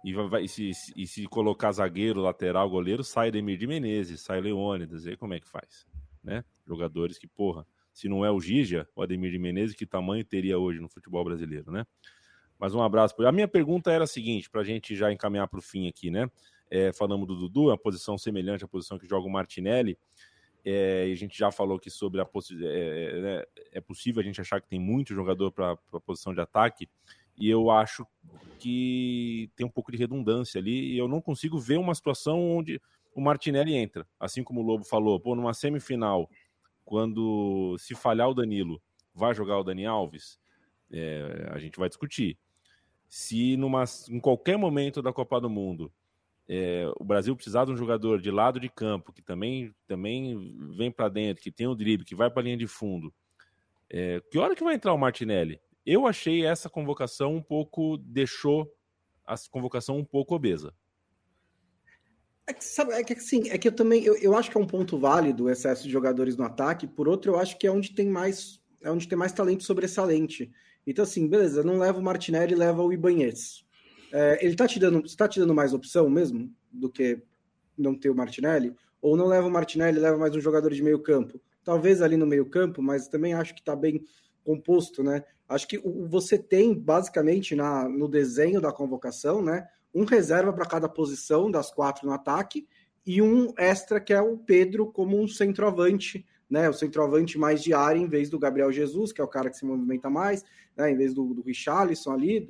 E, vai, e, se, e se colocar zagueiro, lateral, goleiro, sai Demir de Menezes, sai Leônidas, aí como é que faz? Né? Jogadores que, porra, se não é o Gija, o Ademir de Menezes, que tamanho teria hoje no futebol brasileiro, né? Mas um abraço. A minha pergunta era a seguinte, para a gente já encaminhar para o fim aqui, né? É, falamos do Dudu, é uma posição semelhante à posição que joga o Martinelli. É, e a gente já falou que sobre a é, é, né, é, possível a gente achar que tem muito jogador para a posição de ataque, e eu acho que tem um pouco de redundância ali, e eu não consigo ver uma situação onde o Martinelli entra, assim como o Lobo falou, pô, numa semifinal, quando se falhar o Danilo, vai jogar o Dani Alves, é, a gente vai discutir. Se numa, em qualquer momento da Copa do Mundo é, o Brasil precisar de um jogador de lado de campo que também, também vem para dentro, que tem o drible, que vai para a linha de fundo, É, que hora que vai entrar o Martinelli? Eu achei essa convocação um pouco. deixou a convocação um pouco obesa. É que, sabe, é que assim, é que eu também eu, eu acho que é um ponto válido o excesso de jogadores no ataque, por outro, eu acho que é onde tem mais é onde tem mais talento sobressalente. Então, assim, beleza, não leva o Martinelli, leva o Ibanez. É, ele tá te dando, está te dando mais opção mesmo do que não ter o Martinelli? Ou não leva o Martinelli, leva mais um jogador de meio campo? Talvez ali no meio campo, mas também acho que está bem composto, né? Acho que você tem basicamente na, no desenho da convocação, né? um reserva para cada posição das quatro no ataque e um extra que é o Pedro como um centroavante, né? O centroavante mais de área em vez do Gabriel Jesus, que é o cara que se movimenta mais, né? Em vez do, do Richarlison ali.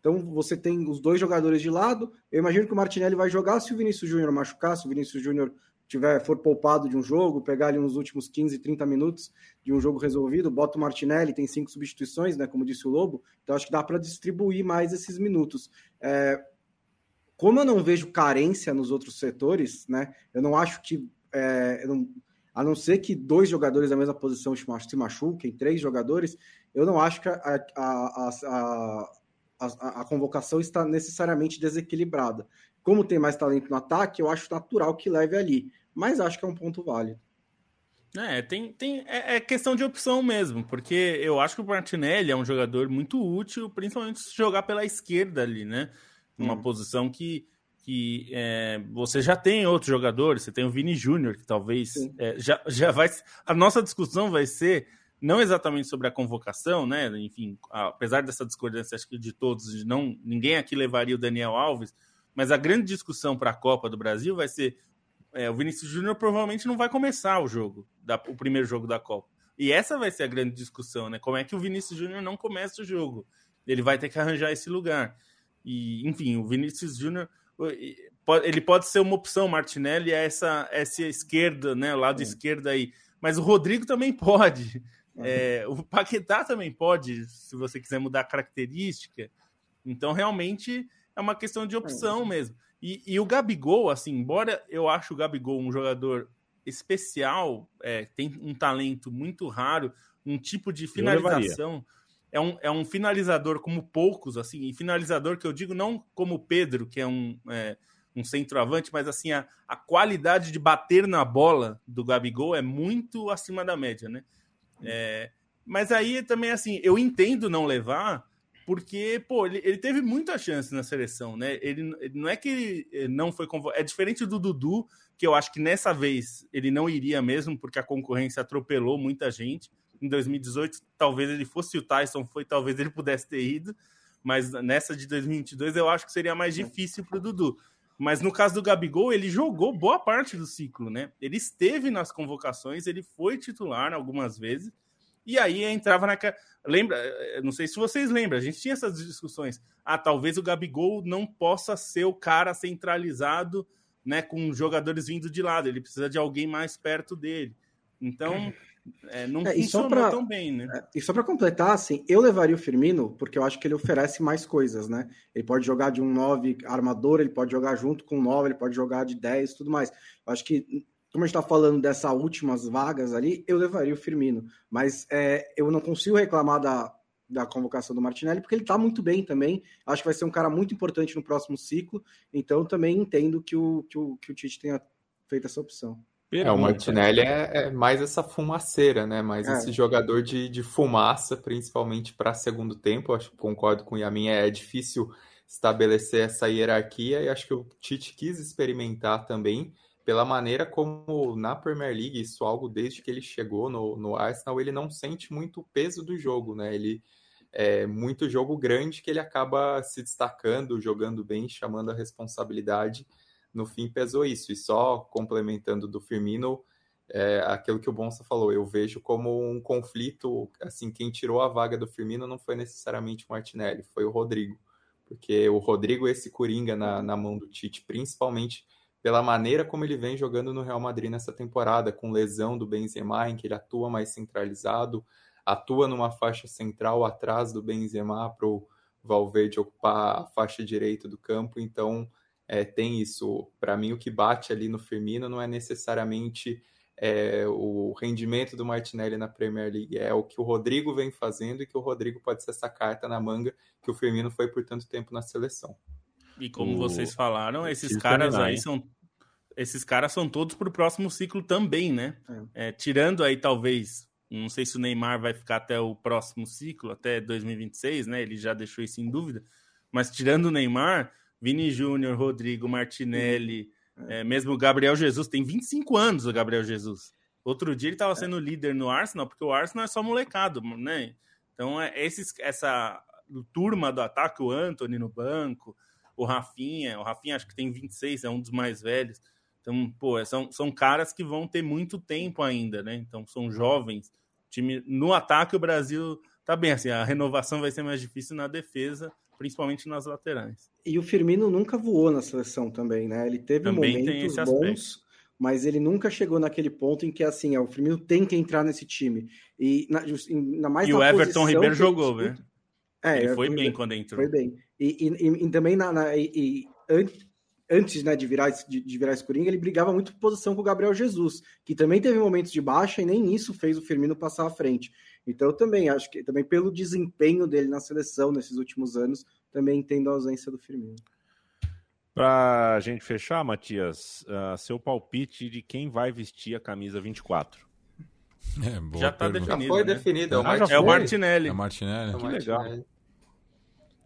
Então você tem os dois jogadores de lado. Eu imagino que o Martinelli vai jogar se o Vinícius Júnior machucar, se o Vinícius Júnior tiver for poupado de um jogo, pegar ali uns últimos 15, 30 minutos de um jogo resolvido, bota o Martinelli, tem cinco substituições, né? Como disse o Lobo. Então acho que dá para distribuir mais esses minutos. É, como eu não vejo carência nos outros setores, né? Eu não acho que. É, não, a não ser que dois jogadores da mesma posição se machuquem, três jogadores, eu não acho que a, a, a, a, a convocação está necessariamente desequilibrada. Como tem mais talento no ataque, eu acho natural que leve ali. Mas acho que é um ponto válido. É, tem, tem, é, é, questão de opção mesmo, porque eu acho que o Martinelli é um jogador muito útil, principalmente se jogar pela esquerda ali, né? uma hum. posição que, que é, você já tem outros jogadores, você tem o Vini Júnior, que talvez é, já, já vai. A nossa discussão vai ser não exatamente sobre a convocação, né? Enfim, apesar dessa discordância, acho que de todos, de não, ninguém aqui levaria o Daniel Alves, mas a grande discussão para a Copa do Brasil vai ser é, o Vinícius Júnior provavelmente não vai começar o jogo, da, o primeiro jogo da Copa. E essa vai ser a grande discussão, né? Como é que o Vinícius Júnior não começa o jogo? Ele vai ter que arranjar esse lugar. E, enfim, o Vinícius Júnior ele pode ser uma opção, Martinelli é essa, essa esquerda, né? O lado é. esquerdo aí. Mas o Rodrigo também pode. É, o Paquetá também pode, se você quiser mudar a característica. Então, realmente, é uma questão de opção mesmo. E, e, o Gabigol, assim, embora eu acho o Gabigol um jogador especial, é, tem um talento muito raro, um tipo de finalização é um, é um finalizador como poucos, assim, e finalizador que eu digo não como o Pedro, que é um, é, um centroavante, mas assim, a, a qualidade de bater na bola do Gabigol é muito acima da média, né? É, mas aí também, assim, eu entendo não levar, porque, pô, ele, ele teve muita chance na seleção, né? Ele, ele não é que ele não foi convocado, é diferente do Dudu, que eu acho que nessa vez ele não iria mesmo, porque a concorrência atropelou muita gente em 2018, talvez ele fosse o Tyson, foi talvez ele pudesse ter ido, mas nessa de 2022 eu acho que seria mais difícil para o Dudu. Mas no caso do Gabigol, ele jogou boa parte do ciclo, né? Ele esteve nas convocações, ele foi titular algumas vezes, e aí entrava naquela. Lembra, eh, não sei se vocês lembram, a gente tinha essas discussões. Ah, talvez o Gabigol não possa ser o cara centralizado, né, com jogadores vindo de lado, ele precisa de alguém mais perto dele. Então, [laughs] é, não é, funcionou pra, tão bem, né? É, e só para completar, assim, eu levaria o Firmino porque eu acho que ele oferece mais coisas, né? Ele pode jogar de um 9 armador, ele pode jogar junto com um 9, ele pode jogar de 10 tudo mais. Eu acho que, como a gente está falando dessas últimas vagas ali, eu levaria o Firmino. Mas é, eu não consigo reclamar da, da convocação do Martinelli, porque ele está muito bem também. Acho que vai ser um cara muito importante no próximo ciclo. Então também entendo que o, que o, que o Tite tenha feito essa opção. Pergunta. É, o Martinelli é, é, mais essa fumaceira, né? Mais é. esse jogador de, de fumaça, principalmente para segundo tempo. Acho que concordo com o Yamin, é, é difícil estabelecer essa hierarquia e acho que o Tite quis experimentar também pela maneira como na Premier League, isso algo desde que ele chegou no, no Arsenal, ele não sente muito o peso do jogo, né? Ele é muito jogo grande que ele acaba se destacando, jogando bem, chamando a responsabilidade no fim pesou isso. E só complementando do Firmino, é, aquilo que o Bonsa falou, eu vejo como um conflito, assim, quem tirou a vaga do Firmino não foi necessariamente o Martinelli, foi o Rodrigo. Porque o Rodrigo esse coringa na, na mão do Tite, principalmente pela maneira como ele vem jogando no Real Madrid nessa temporada, com lesão do Benzema, em que ele atua mais centralizado, atua numa faixa central atrás do Benzema para o Valverde ocupar a faixa direita do campo, então é, tem isso. Para mim, o que bate ali no Firmino não é necessariamente é, o rendimento do Martinelli na Premier League é o que o Rodrigo vem fazendo e que o Rodrigo pode ser essa carta na manga que o Firmino foi por tanto tempo na seleção. E como o... vocês falaram, esses caras aí são esses caras são todos para o próximo ciclo também, né? É. É, tirando aí talvez, não sei se o Neymar vai ficar até o próximo ciclo, até 2026, né? Ele já deixou isso em dúvida. Mas tirando o Neymar, Vini Júnior, Rodrigo, Martinelli, é. é. mesmo o Gabriel Jesus, tem 25 anos o Gabriel Jesus. Outro dia ele estava é. sendo líder no Arsenal, porque o Arsenal é só molecado, né? Então, é esses, essa turma do ataque, o Anthony no banco, o Rafinha, o Rafinha acho que tem 26, é um dos mais velhos. Então, pô, são, são caras que vão ter muito tempo ainda, né? Então, são jovens. Time, no ataque, o Brasil tá bem assim, a renovação vai ser mais difícil na defesa, principalmente nas laterais. E o Firmino nunca voou na seleção também, né? Ele teve também momentos bons, mas ele nunca chegou naquele ponto em que assim, é, o Firmino tem que entrar nesse time. E na, na mais e o Everton Ribeiro jogou, né? É, ele foi bem quando entrou. Foi bem. E, e, e também na, na e, antes né, de virar de, de virar esse Coringa, ele brigava muito por posição com o Gabriel Jesus, que também teve momentos de baixa e nem isso fez o Firmino passar à frente. Então eu também acho que também pelo desempenho dele na seleção nesses últimos anos, também entendo a ausência do Firmino. Para a gente fechar, Matias, uh, seu palpite de quem vai vestir a camisa 24. É, já está definido. Já foi né? definido. É o, ah, é o Martinelli. É o Martinelli. Que legal.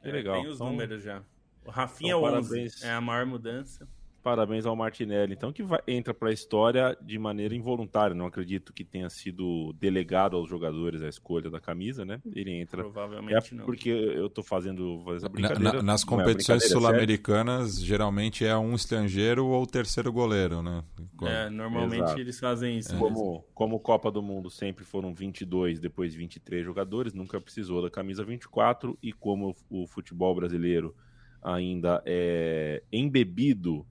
Que legal. Tem os então... números já. O Rafinha então, 11 parabéns. é a maior mudança. Parabéns ao Martinelli, então, que vai, entra para a história de maneira involuntária. Não acredito que tenha sido delegado aos jogadores a escolha da camisa, né? Ele entra. Provavelmente é não. Porque eu estou fazendo essa brincadeira. Na, nas é competições é sul-americanas, geralmente é um estrangeiro ou o terceiro goleiro, né? É, normalmente Exato. eles fazem isso. É. Como, como Copa do Mundo sempre foram 22, depois 23 jogadores, nunca precisou da camisa 24. E como o futebol brasileiro ainda é embebido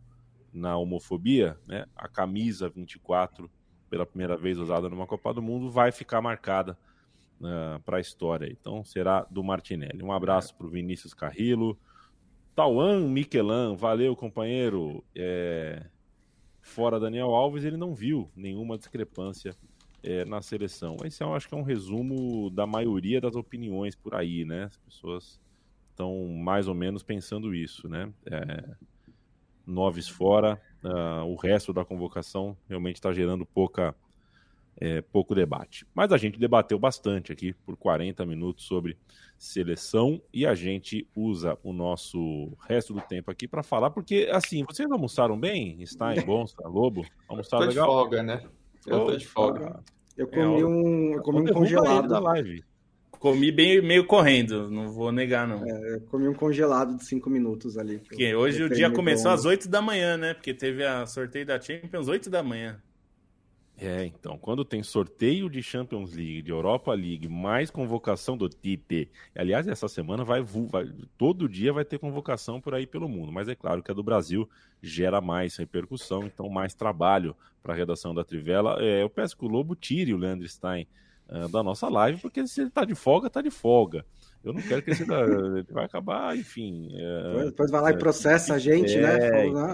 na homofobia, né, a camisa 24, pela primeira vez usada numa Copa do Mundo, vai ficar marcada uh, né, para a história. Então será do Martinelli. Um abraço para o Vinícius Carrillo. Tauan Miquelan, valeu companheiro. É... Fora Daniel Alves, ele não viu nenhuma discrepância é, na seleção. Esse eu acho que é um resumo da maioria das opiniões por aí, né? As pessoas estão mais ou menos pensando isso, né? É, noves fora, uh, o resto da convocação realmente está gerando pouca, é, pouco debate. Mas a gente debateu bastante aqui por 40 minutos sobre seleção e a gente usa o nosso resto do tempo aqui para falar, porque assim, vocês almoçaram bem? Está em bom, está lobo? Almoçaram legal? de folga, né? Eu tô de folga. Eu comi um, eu comi um congelado da live. Comi bem, meio correndo, não vou negar, não. É, comi um congelado de cinco minutos ali. Porque hoje o dia começou bom. às 8 da manhã, né? Porque teve a sorteio da Champions 8 da manhã. É, então, quando tem sorteio de Champions League, de Europa League, mais convocação do Tite. Aliás, essa semana vai, vai, todo dia vai ter convocação por aí pelo mundo, mas é claro que a do Brasil gera mais repercussão, então mais trabalho para a redação da Trivela. É, eu peço que o Lobo tire o Leandro Stein uh, da nossa live, porque se ele tá de folga, tá de folga. Eu não quero que ele, [laughs] ele vai acabar, enfim. É, depois vai lá e processa a gente, né? é, né?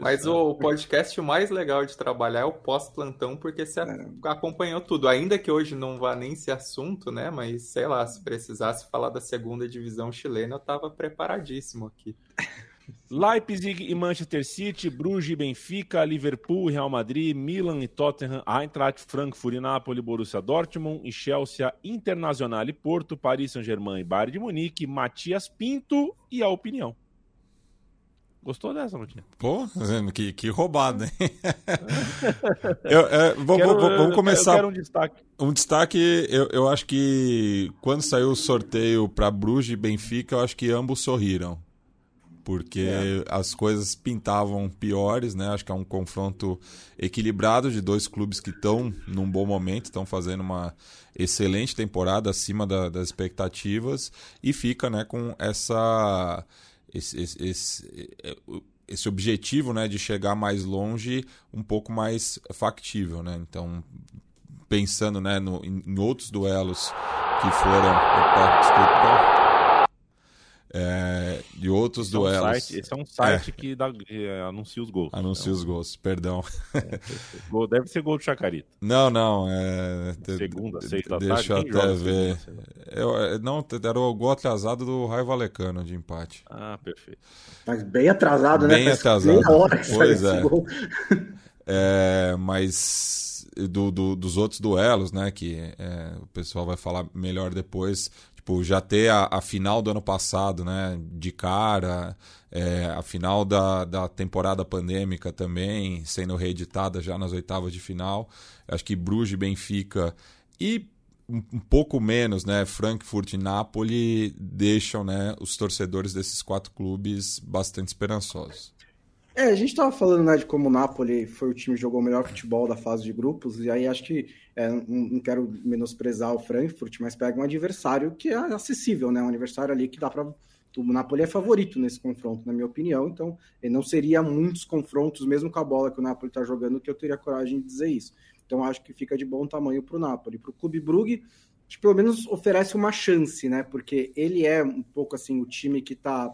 Mas o podcast mais legal de trabalhar é o pós-plantão, porque você é. acompanhou tudo. Ainda que hoje não vá nem esse assunto, né? Mas sei lá, se precisasse falar da segunda divisão chilena, eu tava preparadíssimo aqui. [laughs] Leipzig e Manchester City, Bruges e Benfica, Liverpool, Real Madrid, Milan e Tottenham, Eintracht, Frankfurt e Napoli, Borussia Dortmund e Chelsea, Internacional e Porto, Paris Saint-Germain e Bayern de Munique, Matias Pinto e a opinião. Gostou dessa, Matinha? Pô, que, que roubada, hein? [laughs] eu, é, vamos, quero, vamos, começar. um destaque. Um destaque, eu, eu acho que quando saiu o sorteio para Bruges e Benfica, eu acho que ambos sorriram porque é. as coisas pintavam piores, né? Acho que é um confronto equilibrado de dois clubes que estão num bom momento, estão fazendo uma excelente temporada acima da, das expectativas e fica, né, com essa esse, esse, esse, esse objetivo, né, de chegar mais longe, um pouco mais factível, né? Então, pensando, né, no, em, em outros duelos que foram, opa, desculpa, é, de outros esse duelos. É um site, esse é um site é. que, dá, que anuncia os gols. Anuncia então, os gols, perdão. É, deve ser gol do Chacarita. Não, não. É... Segunda, seis da Deixa tarde. Deixa eu até ver. Eu, não, era o gol atrasado do Raio Valecano de empate. Ah, perfeito. Mas bem atrasado, bem né? Bem atrasado. Hora pois é. é. Mas do, do, dos outros duelos, né? Que é, o pessoal vai falar melhor depois. Tipo, já ter a, a final do ano passado, né? De cara, é, a final da, da temporada pandêmica também, sendo reeditada já nas oitavas de final. Acho que Bruges, Benfica e um pouco menos, né? Frankfurt e Napoli deixam né, os torcedores desses quatro clubes bastante esperançosos. É, a gente estava falando né, de como o Napoli foi o time que jogou o melhor futebol da fase de grupos, e aí acho que é, não, não, quero menosprezar o Frankfurt, mas pega um adversário que é acessível, né? Um adversário ali que dá para. O Napoli é favorito nesse confronto, na minha opinião, então não seria muitos confrontos, mesmo com a bola que o Napoli está jogando, que eu teria coragem de dizer isso. Então acho que fica de bom tamanho para o Napoli. Para o Clube Brugge, pelo menos oferece uma chance, né? Porque ele é um pouco assim o time que está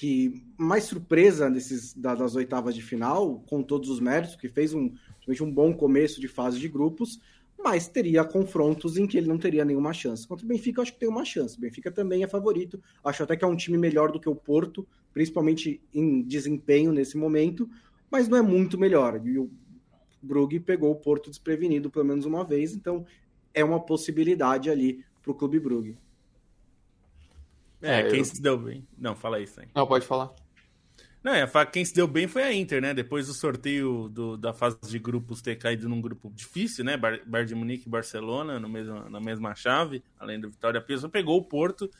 que mais surpresa desses, das oitavas de final, com todos os méritos, que fez um, um bom começo de fase de grupos, mas teria confrontos em que ele não teria nenhuma chance. Contra o Benfica, eu acho que tem uma chance. O Benfica também é favorito. Acho até que é um time melhor do que o Porto, principalmente em desempenho nesse momento, mas não é muito melhor. E o Brugge pegou o Porto desprevenido pelo menos uma vez, então é uma possibilidade ali para o Clube Brugge. É, é, quem eu... se deu bem. Não, fala isso aí. Não, pode falar. Não, é, quem se deu bem foi a Inter, né? Depois do sorteio do, da fase de grupos ter caído num grupo difícil, né? Bar, Bar de Munique e Barcelona no mesmo, na mesma chave, além do Vitória Pisa, pegou o Porto,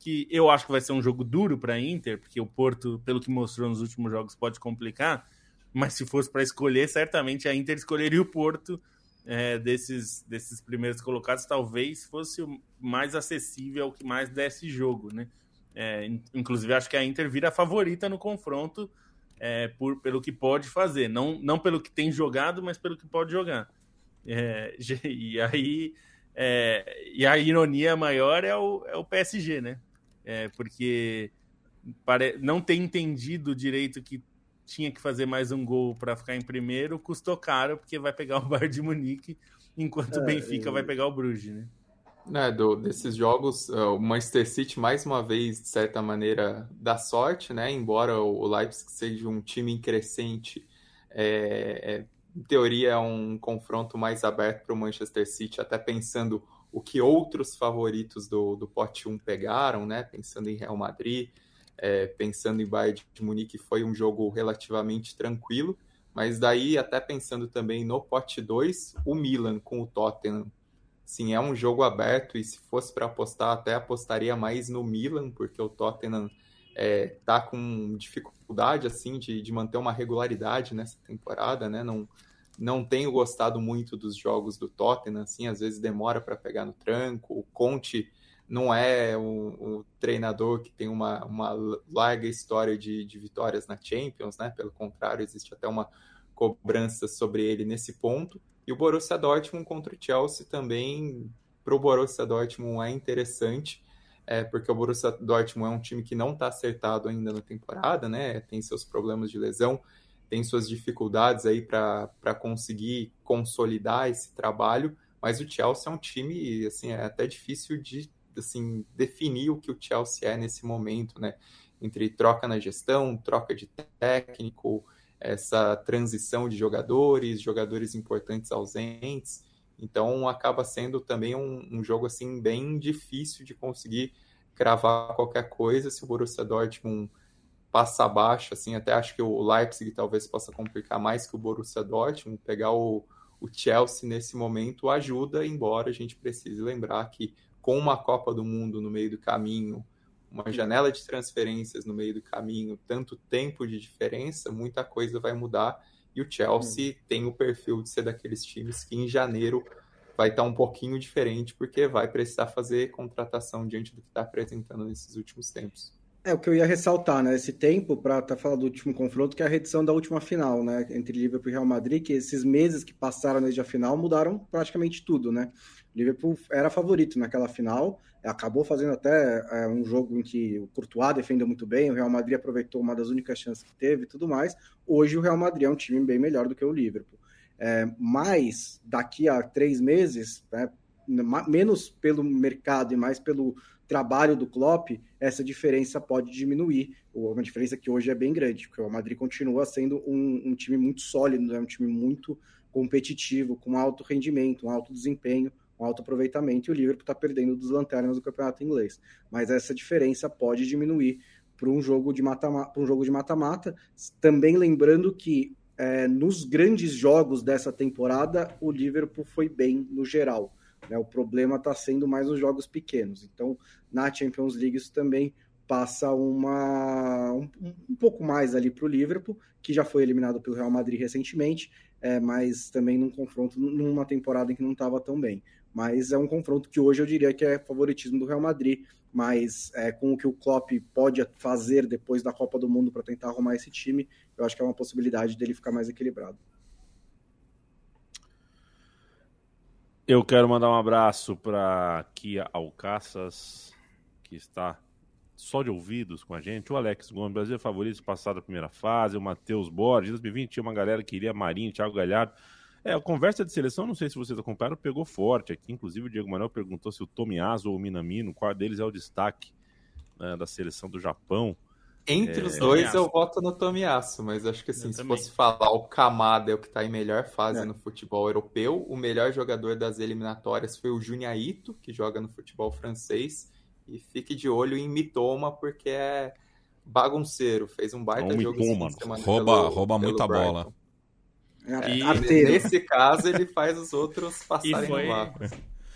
que eu acho que vai ser um jogo duro para a Inter, porque o Porto, pelo que mostrou nos últimos jogos, pode complicar. Mas se fosse para escolher, certamente a Inter escolheria o Porto é, desses, desses primeiros colocados talvez fosse o mais acessível, o que mais desse jogo, né? É, inclusive, acho que a Inter vira a favorita no confronto é, por, pelo que pode fazer. Não, não pelo que tem jogado, mas pelo que pode jogar. É, [laughs] e aí é, e a ironia maior é o, é o PSG, né? É, porque pare... não tem entendido direito que tinha que fazer mais um gol para ficar em primeiro, custou caro, porque vai pegar [laughs] o Bayern de Munique, enquanto é, o Benfica e... vai pegar o Bruges, né? É, do, desses jogos, é, o Manchester City, mais uma vez, de certa maneira, dá sorte, né? Embora o Leipzig seja um time em crescente, é, é, em teoria é um confronto mais aberto para o Manchester City, até pensando o que outros favoritos do, do pote 1 pegaram, né? Pensando em Real Madrid, é, pensando em Bayern de Munique, foi um jogo relativamente tranquilo, mas daí, até pensando também no pote 2, o Milan com o Tottenham. Sim, é um jogo aberto e se fosse para apostar, até apostaria mais no Milan, porque o Tottenham é, tá com dificuldade assim de, de manter uma regularidade nessa temporada, né? Não, não tenho gostado muito dos jogos do Tottenham, assim, às vezes demora para pegar no tranco. O Conte não é um, um, treinador que tem uma, uma larga história de, de vitórias na Champions, né? Pelo contrário, existe até uma cobrança sobre ele nesse ponto. E o Borussia Dortmund contra o Chelsea também, para o Borussia Dortmund é interessante, é, porque o Borussia Dortmund é um time que não está acertado ainda na temporada, né? Tem seus problemas de lesão, tem suas dificuldades aí para conseguir consolidar esse trabalho, mas o Chelsea é um time, assim, é até difícil de assim, definir o que o Chelsea é nesse momento, né? Entre troca na gestão, troca de técnico, essa transição de jogadores, jogadores importantes ausentes. Então acaba sendo também um, um, jogo assim bem difícil de conseguir cravar qualquer coisa. Se o Borussia Dortmund passa abaixo, assim, até acho que o Leipzig talvez possa complicar mais que o Borussia Dortmund. Pegar o, o Chelsea nesse momento ajuda, embora a gente precise lembrar que com uma Copa do Mundo no meio do caminho, uma janela de transferências no meio do caminho, tanto tempo de diferença, muita coisa vai mudar. E o Chelsea hum. tem o perfil de ser daqueles times que em janeiro vai estar um pouquinho diferente, porque vai precisar fazer contratação diante do que está apresentando nesses últimos tempos. É o que eu ia ressaltar, né? Esse tempo, para tá falando do último confronto, que é a redição da última final, né? Entre Liverpool e Real Madrid, que esses meses que passaram desde a final mudaram praticamente tudo, né? O Liverpool era favorito naquela final, acabou fazendo até é, um jogo em que o Courtois defendeu muito bem, o Real Madrid aproveitou uma das únicas chances que teve e tudo mais. Hoje o Real Madrid é um time bem melhor do que o Liverpool. É, mas daqui a três meses, né, menos pelo mercado e mais pelo trabalho do Klopp, essa diferença pode diminuir. Uma diferença que hoje é bem grande, porque o Madrid continua sendo um, um time muito sólido, é um time muito competitivo, com alto rendimento, um alto desempenho, um alto aproveitamento, e o Liverpool está perdendo dos lanternas do campeonato inglês. Mas essa diferença pode diminuir para um jogo de mata-mata, um jogo de mata-mata. Também lembrando que é, nos grandes jogos dessa temporada, o Liverpool foi bem no geral. Né? O problema está sendo mais os jogos pequenos. Então, na Champions League, isso também passa uma, um, um pouco mais ali para o Liverpool, que já foi eliminado pelo Real Madrid recentemente, é, mas também num confronto, numa temporada em que não estava tão bem. Mas é um confronto que hoje eu diria que é favoritismo do Real Madrid, mas é, com o que o Klopp pode fazer depois da Copa do Mundo para tentar arrumar esse time, eu acho que é uma possibilidade dele ficar mais equilibrado. Eu quero mandar um abraço para Kia Alcaças, que está só de ouvidos com a gente. O Alex Gomes, Brasil favorito, passado a primeira fase. O Matheus Borges, 2020 tinha uma galera que iria Marinho, Thiago Galhardo. É, a conversa de seleção, não sei se vocês acompanharam, pegou forte aqui. Inclusive, o Diego Manuel perguntou se o Tomiaso ou o Minamino, qual deles é o destaque né, da seleção do Japão. Entre é, os dois, eu voto no Tomiasso, mas acho que assim, eu se também. fosse falar o Kamada é o que está em melhor fase é. no futebol europeu, o melhor jogador das eliminatórias foi o Junhaito, que joga no futebol francês, e fique de olho em Mitoma, porque é bagunceiro, fez um baita é um jogo Mitoma, rouba, pelo, rouba pelo muita Brighton. bola. É, e nesse caso ele faz os outros passarem foi, no vácuo.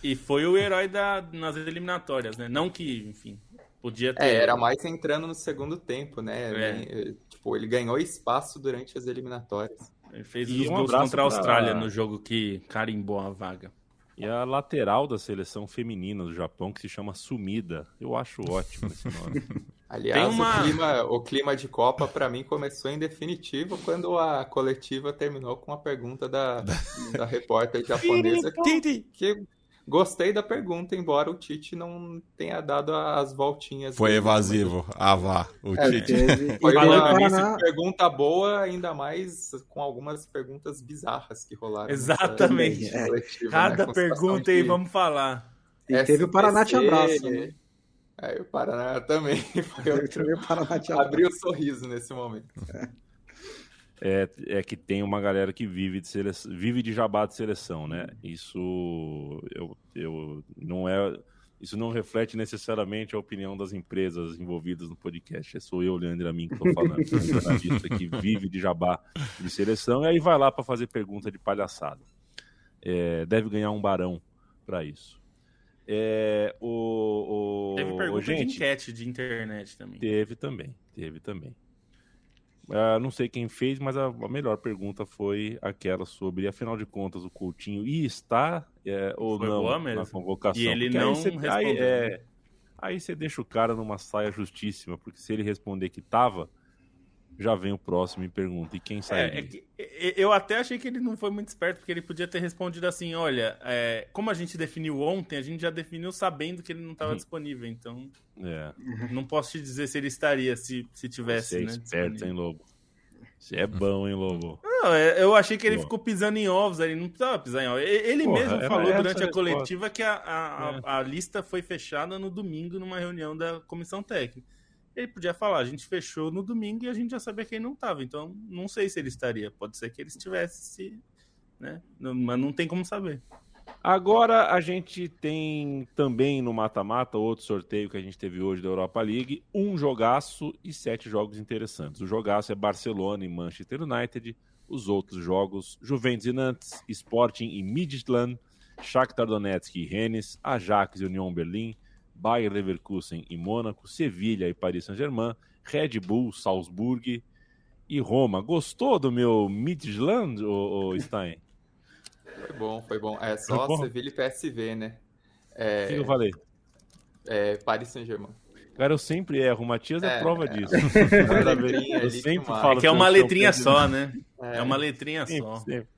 E foi o herói da, nas eliminatórias, né? Não que, enfim, Podia é, ter. É, era mais entrando no segundo tempo, né? É. Tipo, ele ganhou espaço durante as eliminatórias. Ele fez e os um gols contra a Austrália pra... no jogo que carimbou a vaga. E a lateral da seleção feminina do Japão, que se chama Sumida. Eu acho ótimo esse nome. [laughs] Aliás, uma... o, clima, o clima de Copa, para mim, começou em definitivo quando a coletiva terminou com a pergunta da, da repórter [laughs] japonesa que, que Gostei da pergunta, embora o Tite não tenha dado as voltinhas. Foi evasivo. Ah, vá. O é, Tite. [laughs] Foi uma pergunta boa, ainda mais com algumas perguntas bizarras que rolaram. Exatamente. É. Cada né, pergunta aí, vamos falar. E SPC, teve o Paraná te abraço, né? É, o Paraná também. [laughs] Foi outro... o Paraná te Abriu o sorriso nesse momento. É é, é que tem uma galera que vive de, seleção, vive de jabá de seleção, né? Isso eu, eu não é isso não reflete necessariamente a opinião das empresas envolvidas no podcast. É sou eu, Leandro Amin, que estou falando. [laughs] jornalista que vive de jabá de seleção e aí vai lá para fazer pergunta de palhaçada. É, deve ganhar um barão para isso. É, o, o, teve pergunta o, gente, de enquete de internet também. Teve também, teve também. Uh, não sei quem fez, mas a, a, melhor pergunta foi aquela sobre, afinal de contas, o Coutinho ia estar é, ou foi não na convocação. E ele porque não aí respondeu. Aí, é, aí você deixa o cara numa saia justíssima, porque se ele responder que tava, já vem o próximo e pergunta, e quem sai? É, é que, eu até achei que ele não foi muito esperto, porque ele podia ter respondido assim, olha, é, como a gente definiu ontem, a gente já definiu sabendo que ele não estava uhum. disponível, então é. não posso te dizer se ele estaria se, se tivesse, Você é né, esperto, hein, Lobo? Você é bom, hein, Lobo? Não, é, eu achei que ele Pô. ficou pisando em ovos, ele não precisava pisar em ovos. Ele Porra, mesmo falou durante a coletiva que a, a, é. a, a lista foi fechada no domingo numa reunião da comissão técnica ele podia falar, a gente fechou no domingo e a gente já sabia quem não estava. Então, não sei se ele estaria. Pode ser que ele estivesse, né? Mas não tem como saber. Agora a gente tem também no mata-mata, outro sorteio que a gente teve hoje da Europa League, um jogaço e sete jogos interessantes. O jogaço é Barcelona e Manchester United, os outros jogos Juventus e Nantes, Sporting e Midtjylland, Shakhtar Donetsk e Rennes, Ajax e Union Berlim, Bayer Leverkusen e Mônaco, Sevilha e Paris Saint-Germain, Red Bull, Salzburg e Roma. Gostou do meu Midland, ô, Stein? Foi bom, foi bom. É só bom? Sevilha e PSV, né? É, o que eu falei? É, Paris Saint-Germain. Cara, eu sempre erro. O Matias é, é prova disso. [laughs] É, eu sempre falo. É que é uma letrinha só, né? É, é uma letrinha sempre, só. Sempre,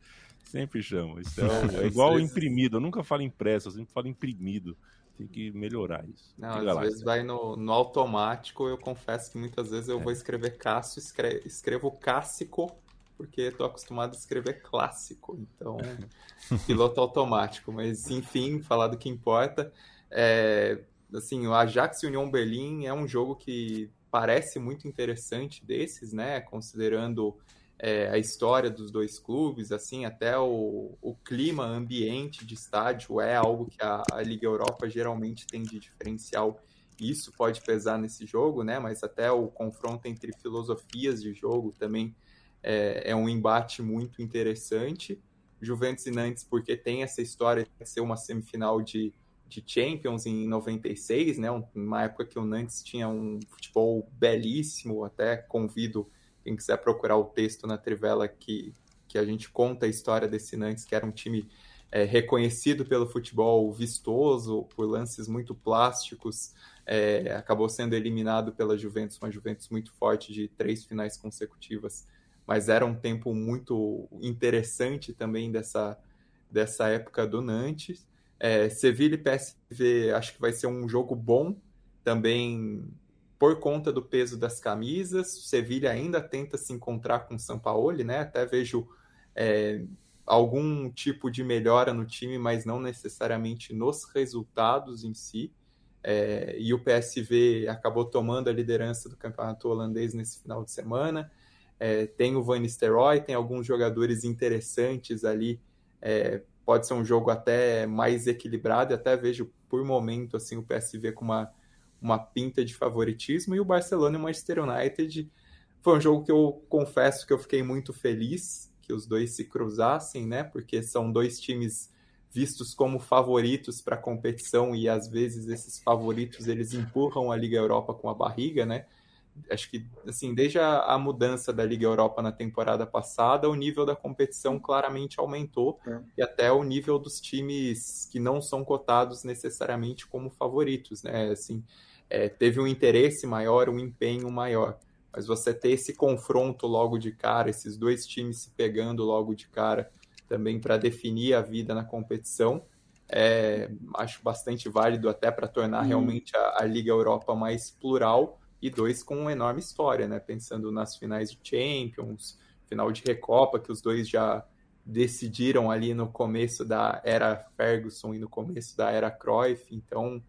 sempre chamo. Isso é, é igual imprimido. Eu nunca falo impresso, eu sempre falo imprimido. Tem que melhorar isso. Não, às vezes vai no, no, automático. Eu confesso que muitas vezes eu vou escrever Cássio, escrevo, escrevo Cássico porque estou acostumado a escrever clássico, então [laughs] piloto automático. Mas enfim, falar do que importa. É, assim, o Ajax e União Berlim é um jogo que parece muito interessante desses, né? Considerando é, a história dos dois clubes, assim, até o, o clima ambiente de estádio é algo que a, a, Liga Europa geralmente tem de diferencial. Isso pode pesar nesse jogo, né? Mas até o confronto entre filosofias de jogo também é, é um embate muito interessante. Juventus e Nantes, porque tem essa história de ser uma semifinal de, de Champions em 96, né? Uma época que o Nantes tinha um futebol belíssimo, até convido quem quiser procurar o texto na Trivela que, que a gente conta a história desse Nantes, que era um time é, reconhecido pelo futebol vistoso, por lances muito plásticos, é, acabou sendo eliminado pela Juventus, uma Juventus muito forte de três finais consecutivas mas era um tempo muito interessante também dessa, dessa época do Nantes. É, Sevilla e PSV acho que vai ser um jogo bom também por conta do peso das camisas. O Sevilha ainda tenta se encontrar com o Sampaoli, né? Até vejo é, algum tipo de melhora no time, mas não necessariamente nos resultados em si. É, e o PSV acabou tomando a liderança do campeonato holandês nesse final de semana. É, tem o Van Nistelrooy, tem alguns jogadores interessantes ali. É, pode ser um jogo até mais equilibrado, até vejo por momento assim o PSV com uma, uma pinta de favoritismo. E o Barcelona e o Manchester United foi um jogo que eu confesso que eu fiquei muito feliz que os dois se cruzassem, né? Porque são dois times vistos como favoritos para a competição e às vezes esses favoritos eles empurram a Liga Europa com a barriga, né? acho que assim desde a, a, mudança da Liga Europa na temporada passada, o nível da competição claramente aumentou é. e até o nível dos times que não são cotados necessariamente como favoritos, né? Assim, é, teve um interesse maior, um empenho maior. Mas você ter esse confronto logo de cara, esses dois times se pegando logo de cara, também para definir a vida na competição, é, acho bastante válido até para tornar hum. realmente a, a Liga Europa mais plural e dois com uma enorme história, né? Pensando nas finais de Champions, final de Recopa, que os dois já decidiram ali no começo da era Ferguson e no começo da era Cruyff, então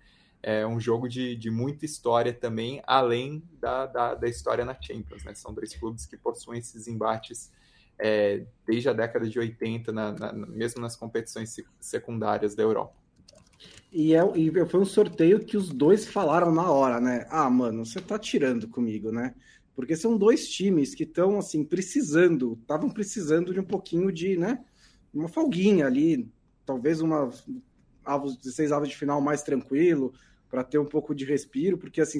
é um jogo de, de muita história também, além da, da, da história na Champions, né? São dois clubes que possuem esses embates é, desde a década de 80, na, na, mesmo nas competições secundárias da Europa. E, é, e foi um sorteio que os dois falaram na hora, né? Ah, mano, você tá tirando comigo, né? Porque são dois times que estão, assim, precisando, estavam precisando de um pouquinho de, né? Uma folguinha ali, talvez uma avos, 16 avos de final mais tranquilo, para ter um pouco de respiro, porque, assim,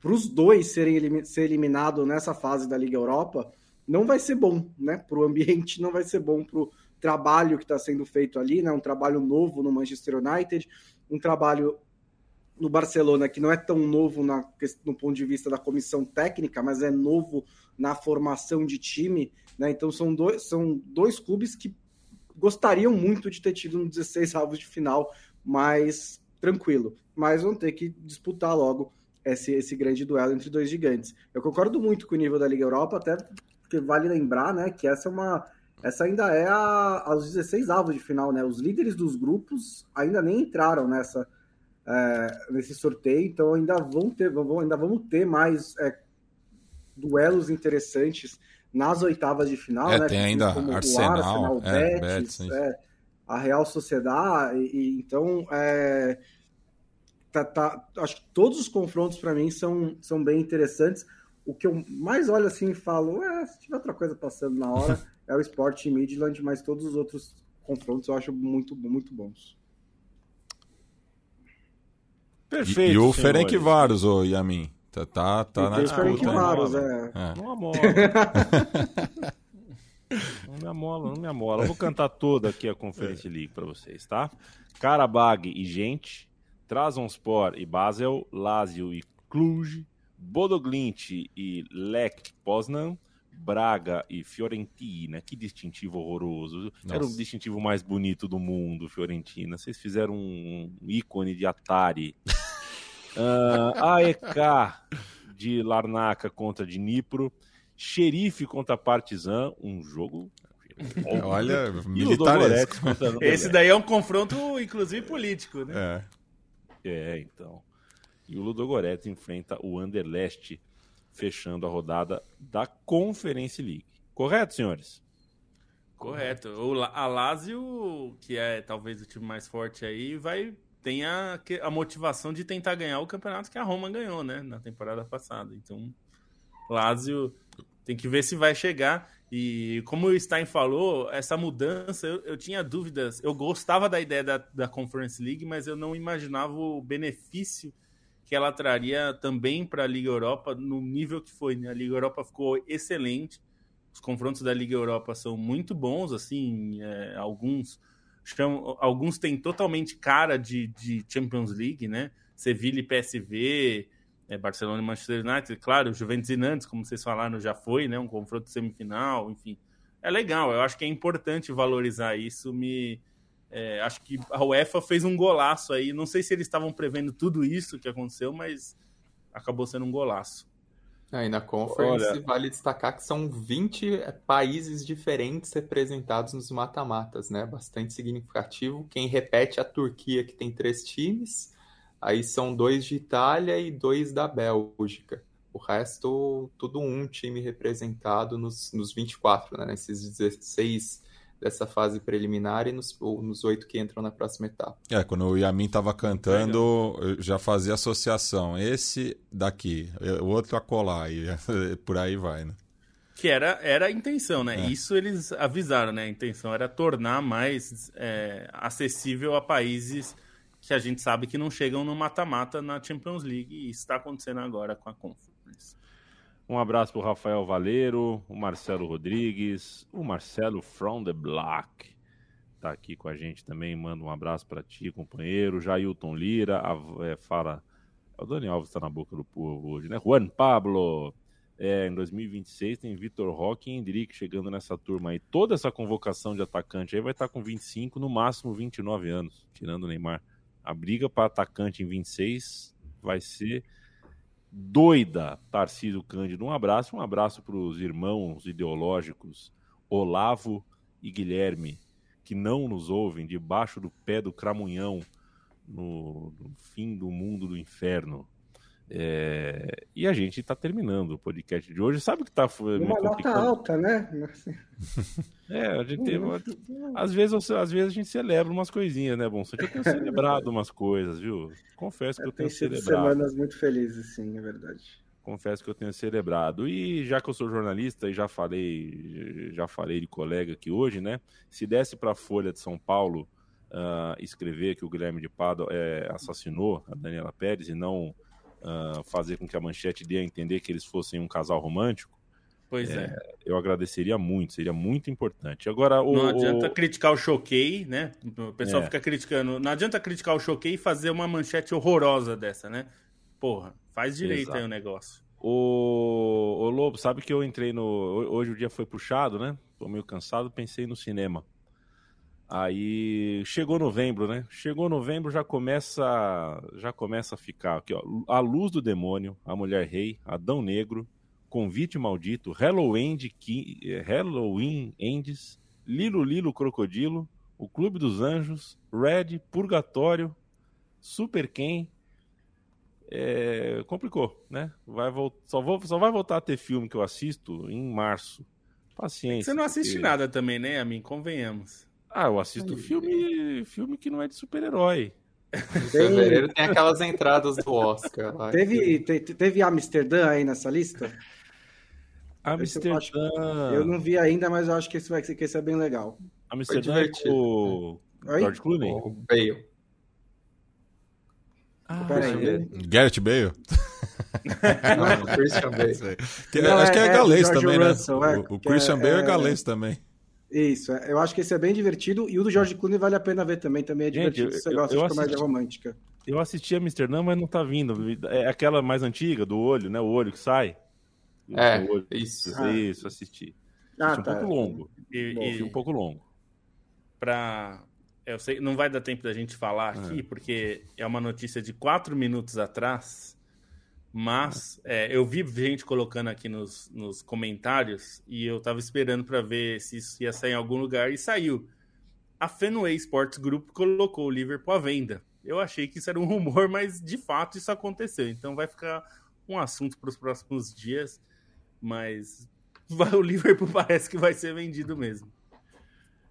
para os dois serem ser eliminados nessa fase da Liga Europa, não vai ser bom, né? Para o ambiente, não vai ser bom para trabalho que está sendo feito ali, né? um trabalho novo no Manchester United, um trabalho no Barcelona que não é tão novo na, no ponto de vista da comissão técnica, mas é novo na formação de time. Né? Então são dois, são dois clubes que gostariam muito de ter tido no 16 avos de final mais tranquilo, mas vão ter que disputar logo esse, esse grande duelo entre dois gigantes. Eu concordo muito com o nível da Liga Europa, até porque vale lembrar né, que essa é uma essa ainda é a, aos 16 avos de final, né? Os líderes dos grupos ainda nem entraram nessa é, nesse sorteio, então ainda vão ter, vão, ainda vamos ter mais é, duelos interessantes nas oitavas de final, é, né? Tem ainda Arsenal, o Arsenal, é, Betis, Betis é, a Real Sociedade, e, e então é, tá, tá, acho que todos os confrontos para mim são, são bem interessantes. O que eu mais olho assim e falo, é, se tiver outra coisa passando na hora, [laughs] é o Sport Midland, mas todos os outros confrontos eu acho muito, muito bons. Perfeito. E, e o Ferenc Varos, ô Yamin. Tá, tá, tá na disputa. Ferenc Varos, é. é. Não amola. [laughs] [laughs] não me amola, não me amola. Eu vou cantar toda aqui a Conference League para vocês, tá? Karabag e gente, Trabzonspor e Basel, Lazio e Cluj, Bodoglint e Lech Poznan, Braga e Fiorentina. Que distintivo horroroso. Nossa. Era o distintivo mais bonito do mundo, Fiorentina. Vocês fizeram um ícone de Atari. uh, [laughs] ah, AEK de Larnaca contra de Nipro. Xerife contra Partizan, um jogo Olha, [laughs] militares. [laughs] Esse daí é um confronto, inclusive, político, né? É. É, então. E o Ludogorets enfrenta o Anderlecht, fechando a rodada da Conference League. Correto, senhores? Correto. O, a Lazio, que é talvez o time mais forte aí, vai tem a, a motivação de tentar ganhar o campeonato que a Roma ganhou, né? Na temporada passada. Então, Lazio tem que ver se vai chegar. E como o Stein falou, essa mudança, eu, eu tinha dúvidas. Eu gostava da ideia da, da Conference League, mas eu não imaginava o benefício que ela traria também para a Liga Europa no nível que foi. Né? A Liga Europa ficou excelente. Os confrontos da Liga Europa são muito bons, assim, é, alguns chamam, alguns têm totalmente cara de, de Champions League, né? Sevilla e PSV, é, Barcelona e Manchester United, claro, Juventus e Nantes, como vocês falaram, já foi, né? Um confronto semifinal, enfim. É legal, eu acho que é importante valorizar isso. Me, é, acho que a UEFA fez um golaço aí. Não sei se eles estavam prevendo tudo isso que aconteceu, mas acabou sendo um golaço. Aí na Conference Olha... vale destacar que são 20 é, países diferentes representados nos mata-matas, né? Bastante significativo. Quem repete é a Turquia, que tem três times. Aí são dois de Itália e dois da Bélgica. O resto, tudo um time representado nos, nos 24, né? Nesses 16 dessa fase preliminar e nos, nos oito que entram na próxima etapa. É, quando o Yamin estava cantando, eu já fazia associação. Esse daqui, o outro acolá, e [laughs] por aí vai, né? Que era, era a intenção, né? É. Isso eles avisaram, né? A intenção era tornar mais é, acessível a países que a gente sabe que não chegam no mata-mata na Champions League, e está acontecendo agora com a Conference. Um abraço para o Rafael Valeiro, o Marcelo Rodrigues, o Marcelo From the Block. Tá aqui com a gente também. Manda um abraço para ti, companheiro. Jailton Lira, a, é, fala. O Dani Alves está na boca do povo hoje, né? Juan Pablo. É, em 2026 tem Vitor Roque e Hendrick chegando nessa turma aí. Toda essa convocação de atacante aí vai estar tá com 25, no máximo 29 anos, tirando o Neymar. A briga para atacante em 26 vai ser doida, Tarcísio Cândido. Um abraço, um abraço para os irmãos ideológicos Olavo e Guilherme, que não nos ouvem debaixo do pé do cramunhão no, no fim do mundo do inferno. É, e a gente está terminando o podcast de hoje. Sabe que está uma nota alta, né? [laughs] É, a gente tem, às vezes, às vezes a gente celebra umas coisinhas, né, bom? Só que eu tenho celebrado umas coisas, viu? Confesso que eu, eu tenho celebrado. semanas muito felizes, sim, é verdade. Confesso que eu tenho celebrado. E já que eu sou jornalista e já falei, já falei de colega aqui hoje, né? Se desse para a Folha de São Paulo uh, escrever que o Guilherme de Pado é, assassinou a Daniela Pérez e não uh, fazer com que a manchete dê a entender que eles fossem um casal romântico, Pois é, é. Eu agradeceria muito, seria muito importante. Agora, o, não adianta o... criticar o Choquei, né? O pessoal é. fica criticando. Não adianta criticar o Choquei e fazer uma manchete horrorosa dessa, né? Porra, faz direito Exato. aí o negócio. O... o Lobo, sabe que eu entrei no. Hoje o dia foi puxado, né? Tô meio cansado, pensei no cinema. Aí chegou novembro, né? Chegou novembro, já começa, já começa a ficar aqui, ó. A Luz do Demônio, A Mulher Rei, Adão Negro, Convite Maldito, Halloween, eh, Halloween Endes, Lilo Lilo Crocodilo, O Clube dos Anjos, Red, Purgatório, Super Ken. É, complicou, né? Vai só, vou, só vai voltar a ter filme que eu assisto em março. Paciência. Você não assiste porque... nada também, né, a mim? Convenhamos. Ah, eu assisto filme, filme que não é de super-herói. [laughs] Em fevereiro tem aquelas entradas do Oscar. Lá. Teve, te, teve Amsterdã aí nessa lista? Amsterdã. Eu, eu, não vi ainda, mas eu acho que esse vai que esse é bem legal. Amsterdã é com o George Clooney? O Bale. Ah, Bale. Garrett Bale? não, Christian [laughs] Bale. Que, não, acho é, que é, é galês também, né? Russell, né? o, o Christian é, Bale é, é galês também. Isso, eu acho que esse é bem divertido. E o do George Clooney vale a pena ver também. Também é divertido Gente, se você gosta de comédia romântica. Eu assisti a Amsterdã, mas não tá vindo. É aquela mais antiga, do olho, né? O olho que sai. É, olho. isso. Isso, assisti. Ah, Assisti um tá. pouco longo. E, e um pouco longo. pra. Eu sei, não vai dar tempo da gente falar aqui, porque é uma notícia de quatro minutos atrás. Mas é, eu vi gente colocando aqui nos, nos comentários e eu tava esperando para ver se isso ia sair em algum lugar e saiu. A Fenway Sports Group colocou o Liverpool à venda. Eu achei que isso era um rumor, [laughs] mas de fato isso aconteceu. Então vai ficar um assunto para os próximos dias. Mas [laughs] o Liverpool parece que vai ser vendido mesmo.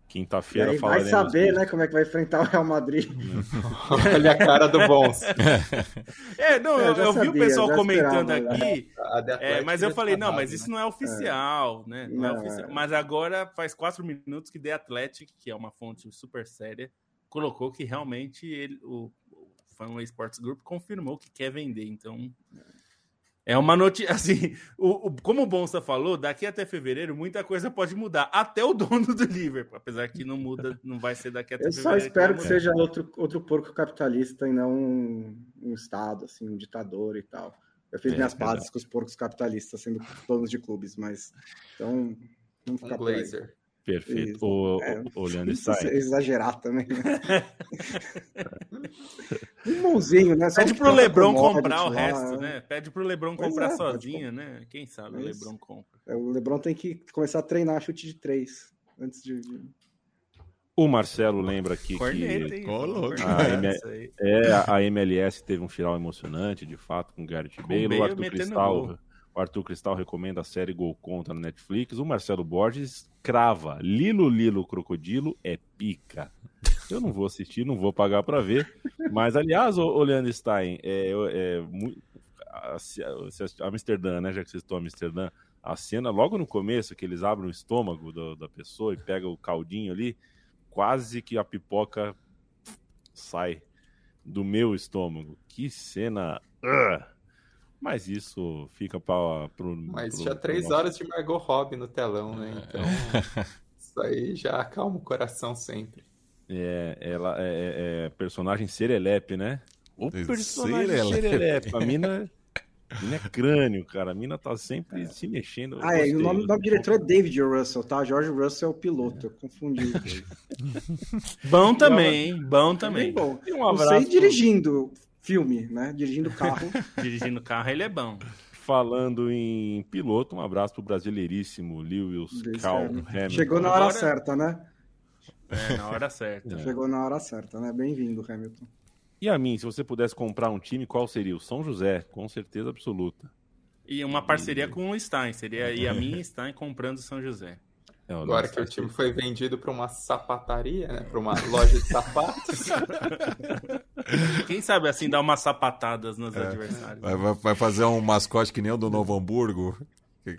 Quinta-feira aí vai falaremos saber, disso. né, como é que vai enfrentar o Real Madrid. [laughs] Olha a cara do Bons. [laughs] É, não, É, eu, já eu vi o sabia, pessoal comentando né? aqui, é, mas eu falei, tá não, mas isso não é oficial, né? Não, é oficial. é. Mas agora faz quatro minutos que The Athletic, que é uma fonte super séria, colocou que realmente ele, o, o Fanway Sports Group confirmou que quer vender. Então, é uma notícia. [laughs] Assim, o, o- como o Bonsa falou, daqui até fevereiro muita coisa pode mudar. Até o dono do Liverpool, apesar que não muda, não vai ser daqui até Eu fevereiro. só espero que mudar. seja outro, outro porco capitalista e não um, um Estado, assim, um ditador e tal. Eu fiz É, minhas pazes com os porcos capitalistas sendo donos de clubes, mas então vamos Um ficar por aí. Perfeito. Isso. O, É. o, o [laughs] Leandro Não precisa Stein. exagerar também. Né? [laughs] um mãozinho, né? Só Pede pro Lebron comprar o lá. resto, né? Pede pro Lebron Pois comprar é, sozinho, né? Quem sabe o É isso. Lebron compra. É, O Lebron tem que começar a treinar chute de três antes de. O Marcelo lembra aqui Corneta, que hein? Ô, louco. Corneta, Ah, é- isso aí. é, a MLS teve um final emocionante, de fato, com o Gareth Com Bale. O Arthur Cristal, gol. Arthur Cristal recomenda a série Gol Contra no Netflix. O Marcelo Borges crava Lilo Lilo Crocodilo é pica. Eu não vou assistir, não vou pagar pra ver. Mas, aliás, o, Leandro Stein, é, é, a, Amsterdã, né? Já que vocês estão em Amsterdã, a cena, logo no começo, que eles abrem o estômago do- da pessoa e pegam o caldinho ali, quase que a pipoca sai do meu estômago. Que cena. Ugh. Mas isso fica para pro, Mas pro- já pro três nosso- horas de Margot Robbie no telão, né? É. Então, [laughs] isso aí já acalma o coração sempre. É, ela é, é- é personagem serelepe, né? O personagem Serelepe. serelepe. A mina, a mina é crânio, cara. A mina tá sempre se mexendo. Eu Ah, é, e o gostei. nome, o nome do diretor é David Russell, tá? George Russell é o piloto, eu confundi. Bom também, hein? Bom também. Bem bom. E um abraço sei dirigindo filme, né? Dirigindo carro. [laughs] Dirigindo carro, ele é bom. falando em piloto. Um abraço pro brasileiríssimo Lewis Cal Hamilton. Chegou na hora Agora- certa, né? É, na hora certa. Chegou na hora certa, né? Bem-vindo, Hamilton. E a mim, se você pudesse comprar um time, qual seria? O São José, com certeza absoluta. E uma parceria com o Stein. Seria aí a e Stein comprando São José. É, Agora que o time foi vendido para uma sapataria, né? Para uma loja de sapatos. [laughs] Quem sabe assim dar umas sapatadas nos adversários. Vai, vai- vai fazer um mascote que nem o do Novo Hamburgo. que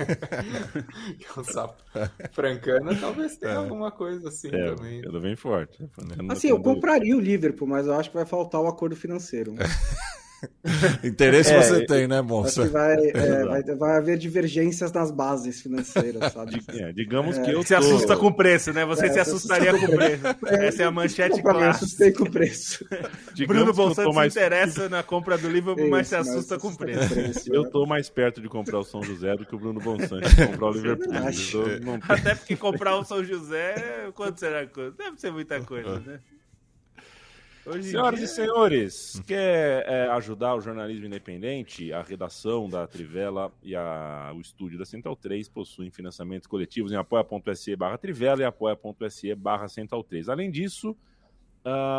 [laughs] é um sapo. Francana talvez tenha alguma coisa assim É, também. ela vem forte. Assim, eu compraria o Liverpool, mas eu acho que vai faltar o acordo financeiro. [laughs] [laughs] Interesse É, você tem, né, moça? vai, é, [laughs] vai, vai haver divergências nas bases finasseiras, sabe? [laughs] É, digamos que eu Se tô... assusta com o preço, né? Você É, se assustaria assusta com o preço. Essa é a manchete mim, eu clássica. assustei com o preço. Bruno Bolsonaro tô mais... se interessa na compra do Liverpool, mas se assusta com o preço. preço. Eu tô mais perto de comprar o São José do que o Bruno Bonsante comprar o Liverpool. Não- Até porque comprar o São José, quanto será? Deve ser muita coisa, né? Senhoras dia- e senhores, quer é, ajudar o jornalismo independente? A redação da Trivela e a- o estúdio da Central 3 possuem financiamentos coletivos em apoia.se barra Trivela e apoia.se barra Central 3. Além disso,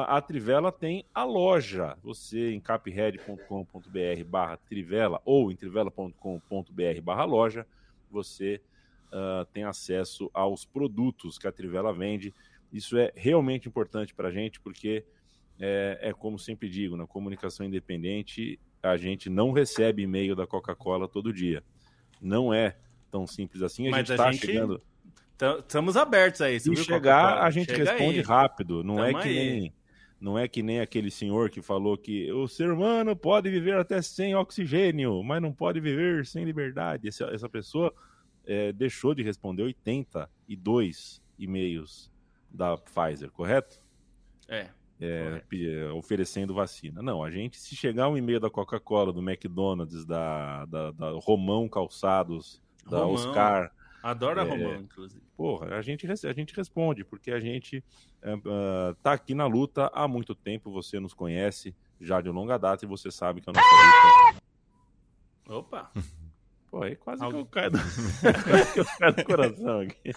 a Trivela tem a loja. Você em capred.com.br barra Trivela ou em trivela.com.br barra loja, você ah, tem acesso aos produtos que a Trivela vende. Isso é realmente importante para a gente, porque é, é como sempre digo, na comunicação independente, a gente não recebe e-mail da Coca-Cola todo dia. Não é tão simples assim. A Mas gente está gente- chegando. Então, Estamos abertos a isso. Se chegar, a gente Chega responde aí. rápido. Não é Tamo que aí. nem. Não é que nem aquele senhor que falou que o ser humano pode viver até sem oxigênio, mas não pode viver sem liberdade. Essa, essa pessoa é, deixou de responder 82 e-mails da Pfizer, correto? É. é, é, oferecendo vacina. Não, a gente, se chegar um e-mail da Coca-Cola, do McDonald's, da, da, da, Romão Calçados, da Romão. Oscar. Adora é, Romão, inclusive. Porra, a gente, a gente responde, porque a gente uh, tá aqui na luta há muito tempo, você nos conhece já de longa data e você sabe que a nossa luta. Opa! [laughs] Pô, aí quase Alguém... que eu caio do... [laughs] [laughs] que eu caio do coração aqui.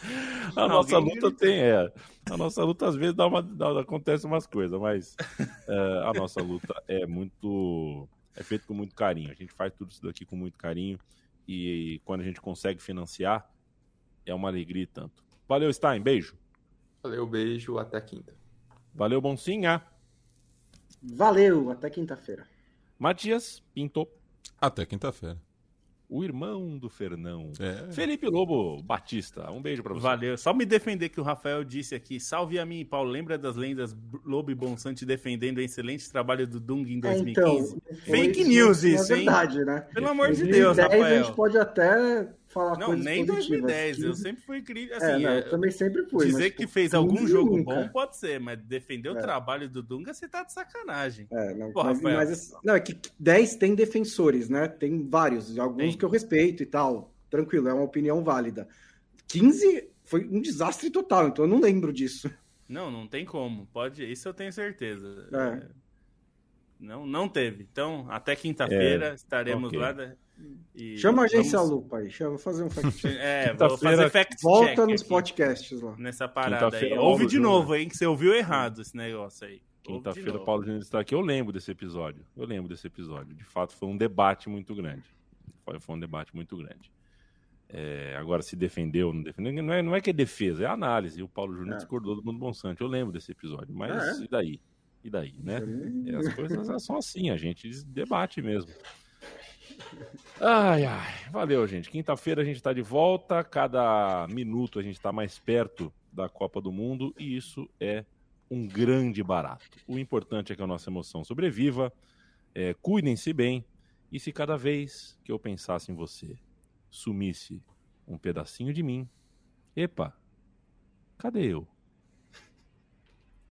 A nossa luta tem, é. A nossa luta às vezes dá uma, dá, acontece umas coisas, mas é, a nossa luta é muito. É feito com muito carinho. A gente faz tudo isso daqui com muito carinho. E quando a gente consegue financiar, é uma alegria e tanto. Valeu, Stein. Beijo. Valeu, beijo. Até quinta. Valeu, Boncinha. Valeu, até quinta-feira. Matias Pinto. Até quinta-feira o irmão do Fernão. É. Felipe Lobo Batista, um beijo para você. Valeu. Só me defender que o Rafael disse aqui. Salve a mim, Paulo. Lembra das lendas Lobo e Bonsante defendendo o excelente trabalho do Dung em 2015? É, então, Fake news isso, é verdade, hein? né? Pelo amor de Deus, Rafael. a gente pode até falar não, nem 2010. 15... Eu sempre fui crítico. Assim, é, não, eu também sempre fui. Dizer que tipo, fez algum jogo nunca. bom pode ser, mas defender o é. trabalho do Dunga, você tá de sacanagem. É, não, Pô, mas, mas, não, é que 10 tem defensores, né? Tem vários, alguns tem. que eu respeito e tal. Tranquilo, é uma opinião válida. 15 foi um desastre total, então eu não lembro disso. Não, não tem como. Pode, isso eu tenho certeza. É. Não, não teve. Então, até quinta-feira é, estaremos okay. lá. E Chama a agência vamos... Lupa aí, chama fazer um fact check. É, vou fazer fact check. Volta nos podcasts lá. Nessa parada aí. Ouve de novo, hein, que você ouviu errado esse negócio aí. Quinta-feira o Paulo Júnior está aqui. Eu lembro desse episódio. Eu lembro desse episódio. De fato, foi um debate muito grande. Foi, foi um debate muito grande. É, agora, se defendeu ou não defendeu, não é, não é que é defesa, é análise. O Paulo Júnior é. discordou do Mundo Monsanto. Eu lembro desse episódio. Mas ah, é. e daí? E daí, né? as coisas são assim, a gente debate mesmo. Ai, ai, valeu, gente. Quinta-feira a gente está de volta. Cada minuto a gente está mais perto da Copa do Mundo e isso é um grande barato. O importante é que a nossa emoção sobreviva. É, Cuidem-se bem. E se cada vez que eu pensasse em você sumisse um pedacinho de mim, epa, cadê eu?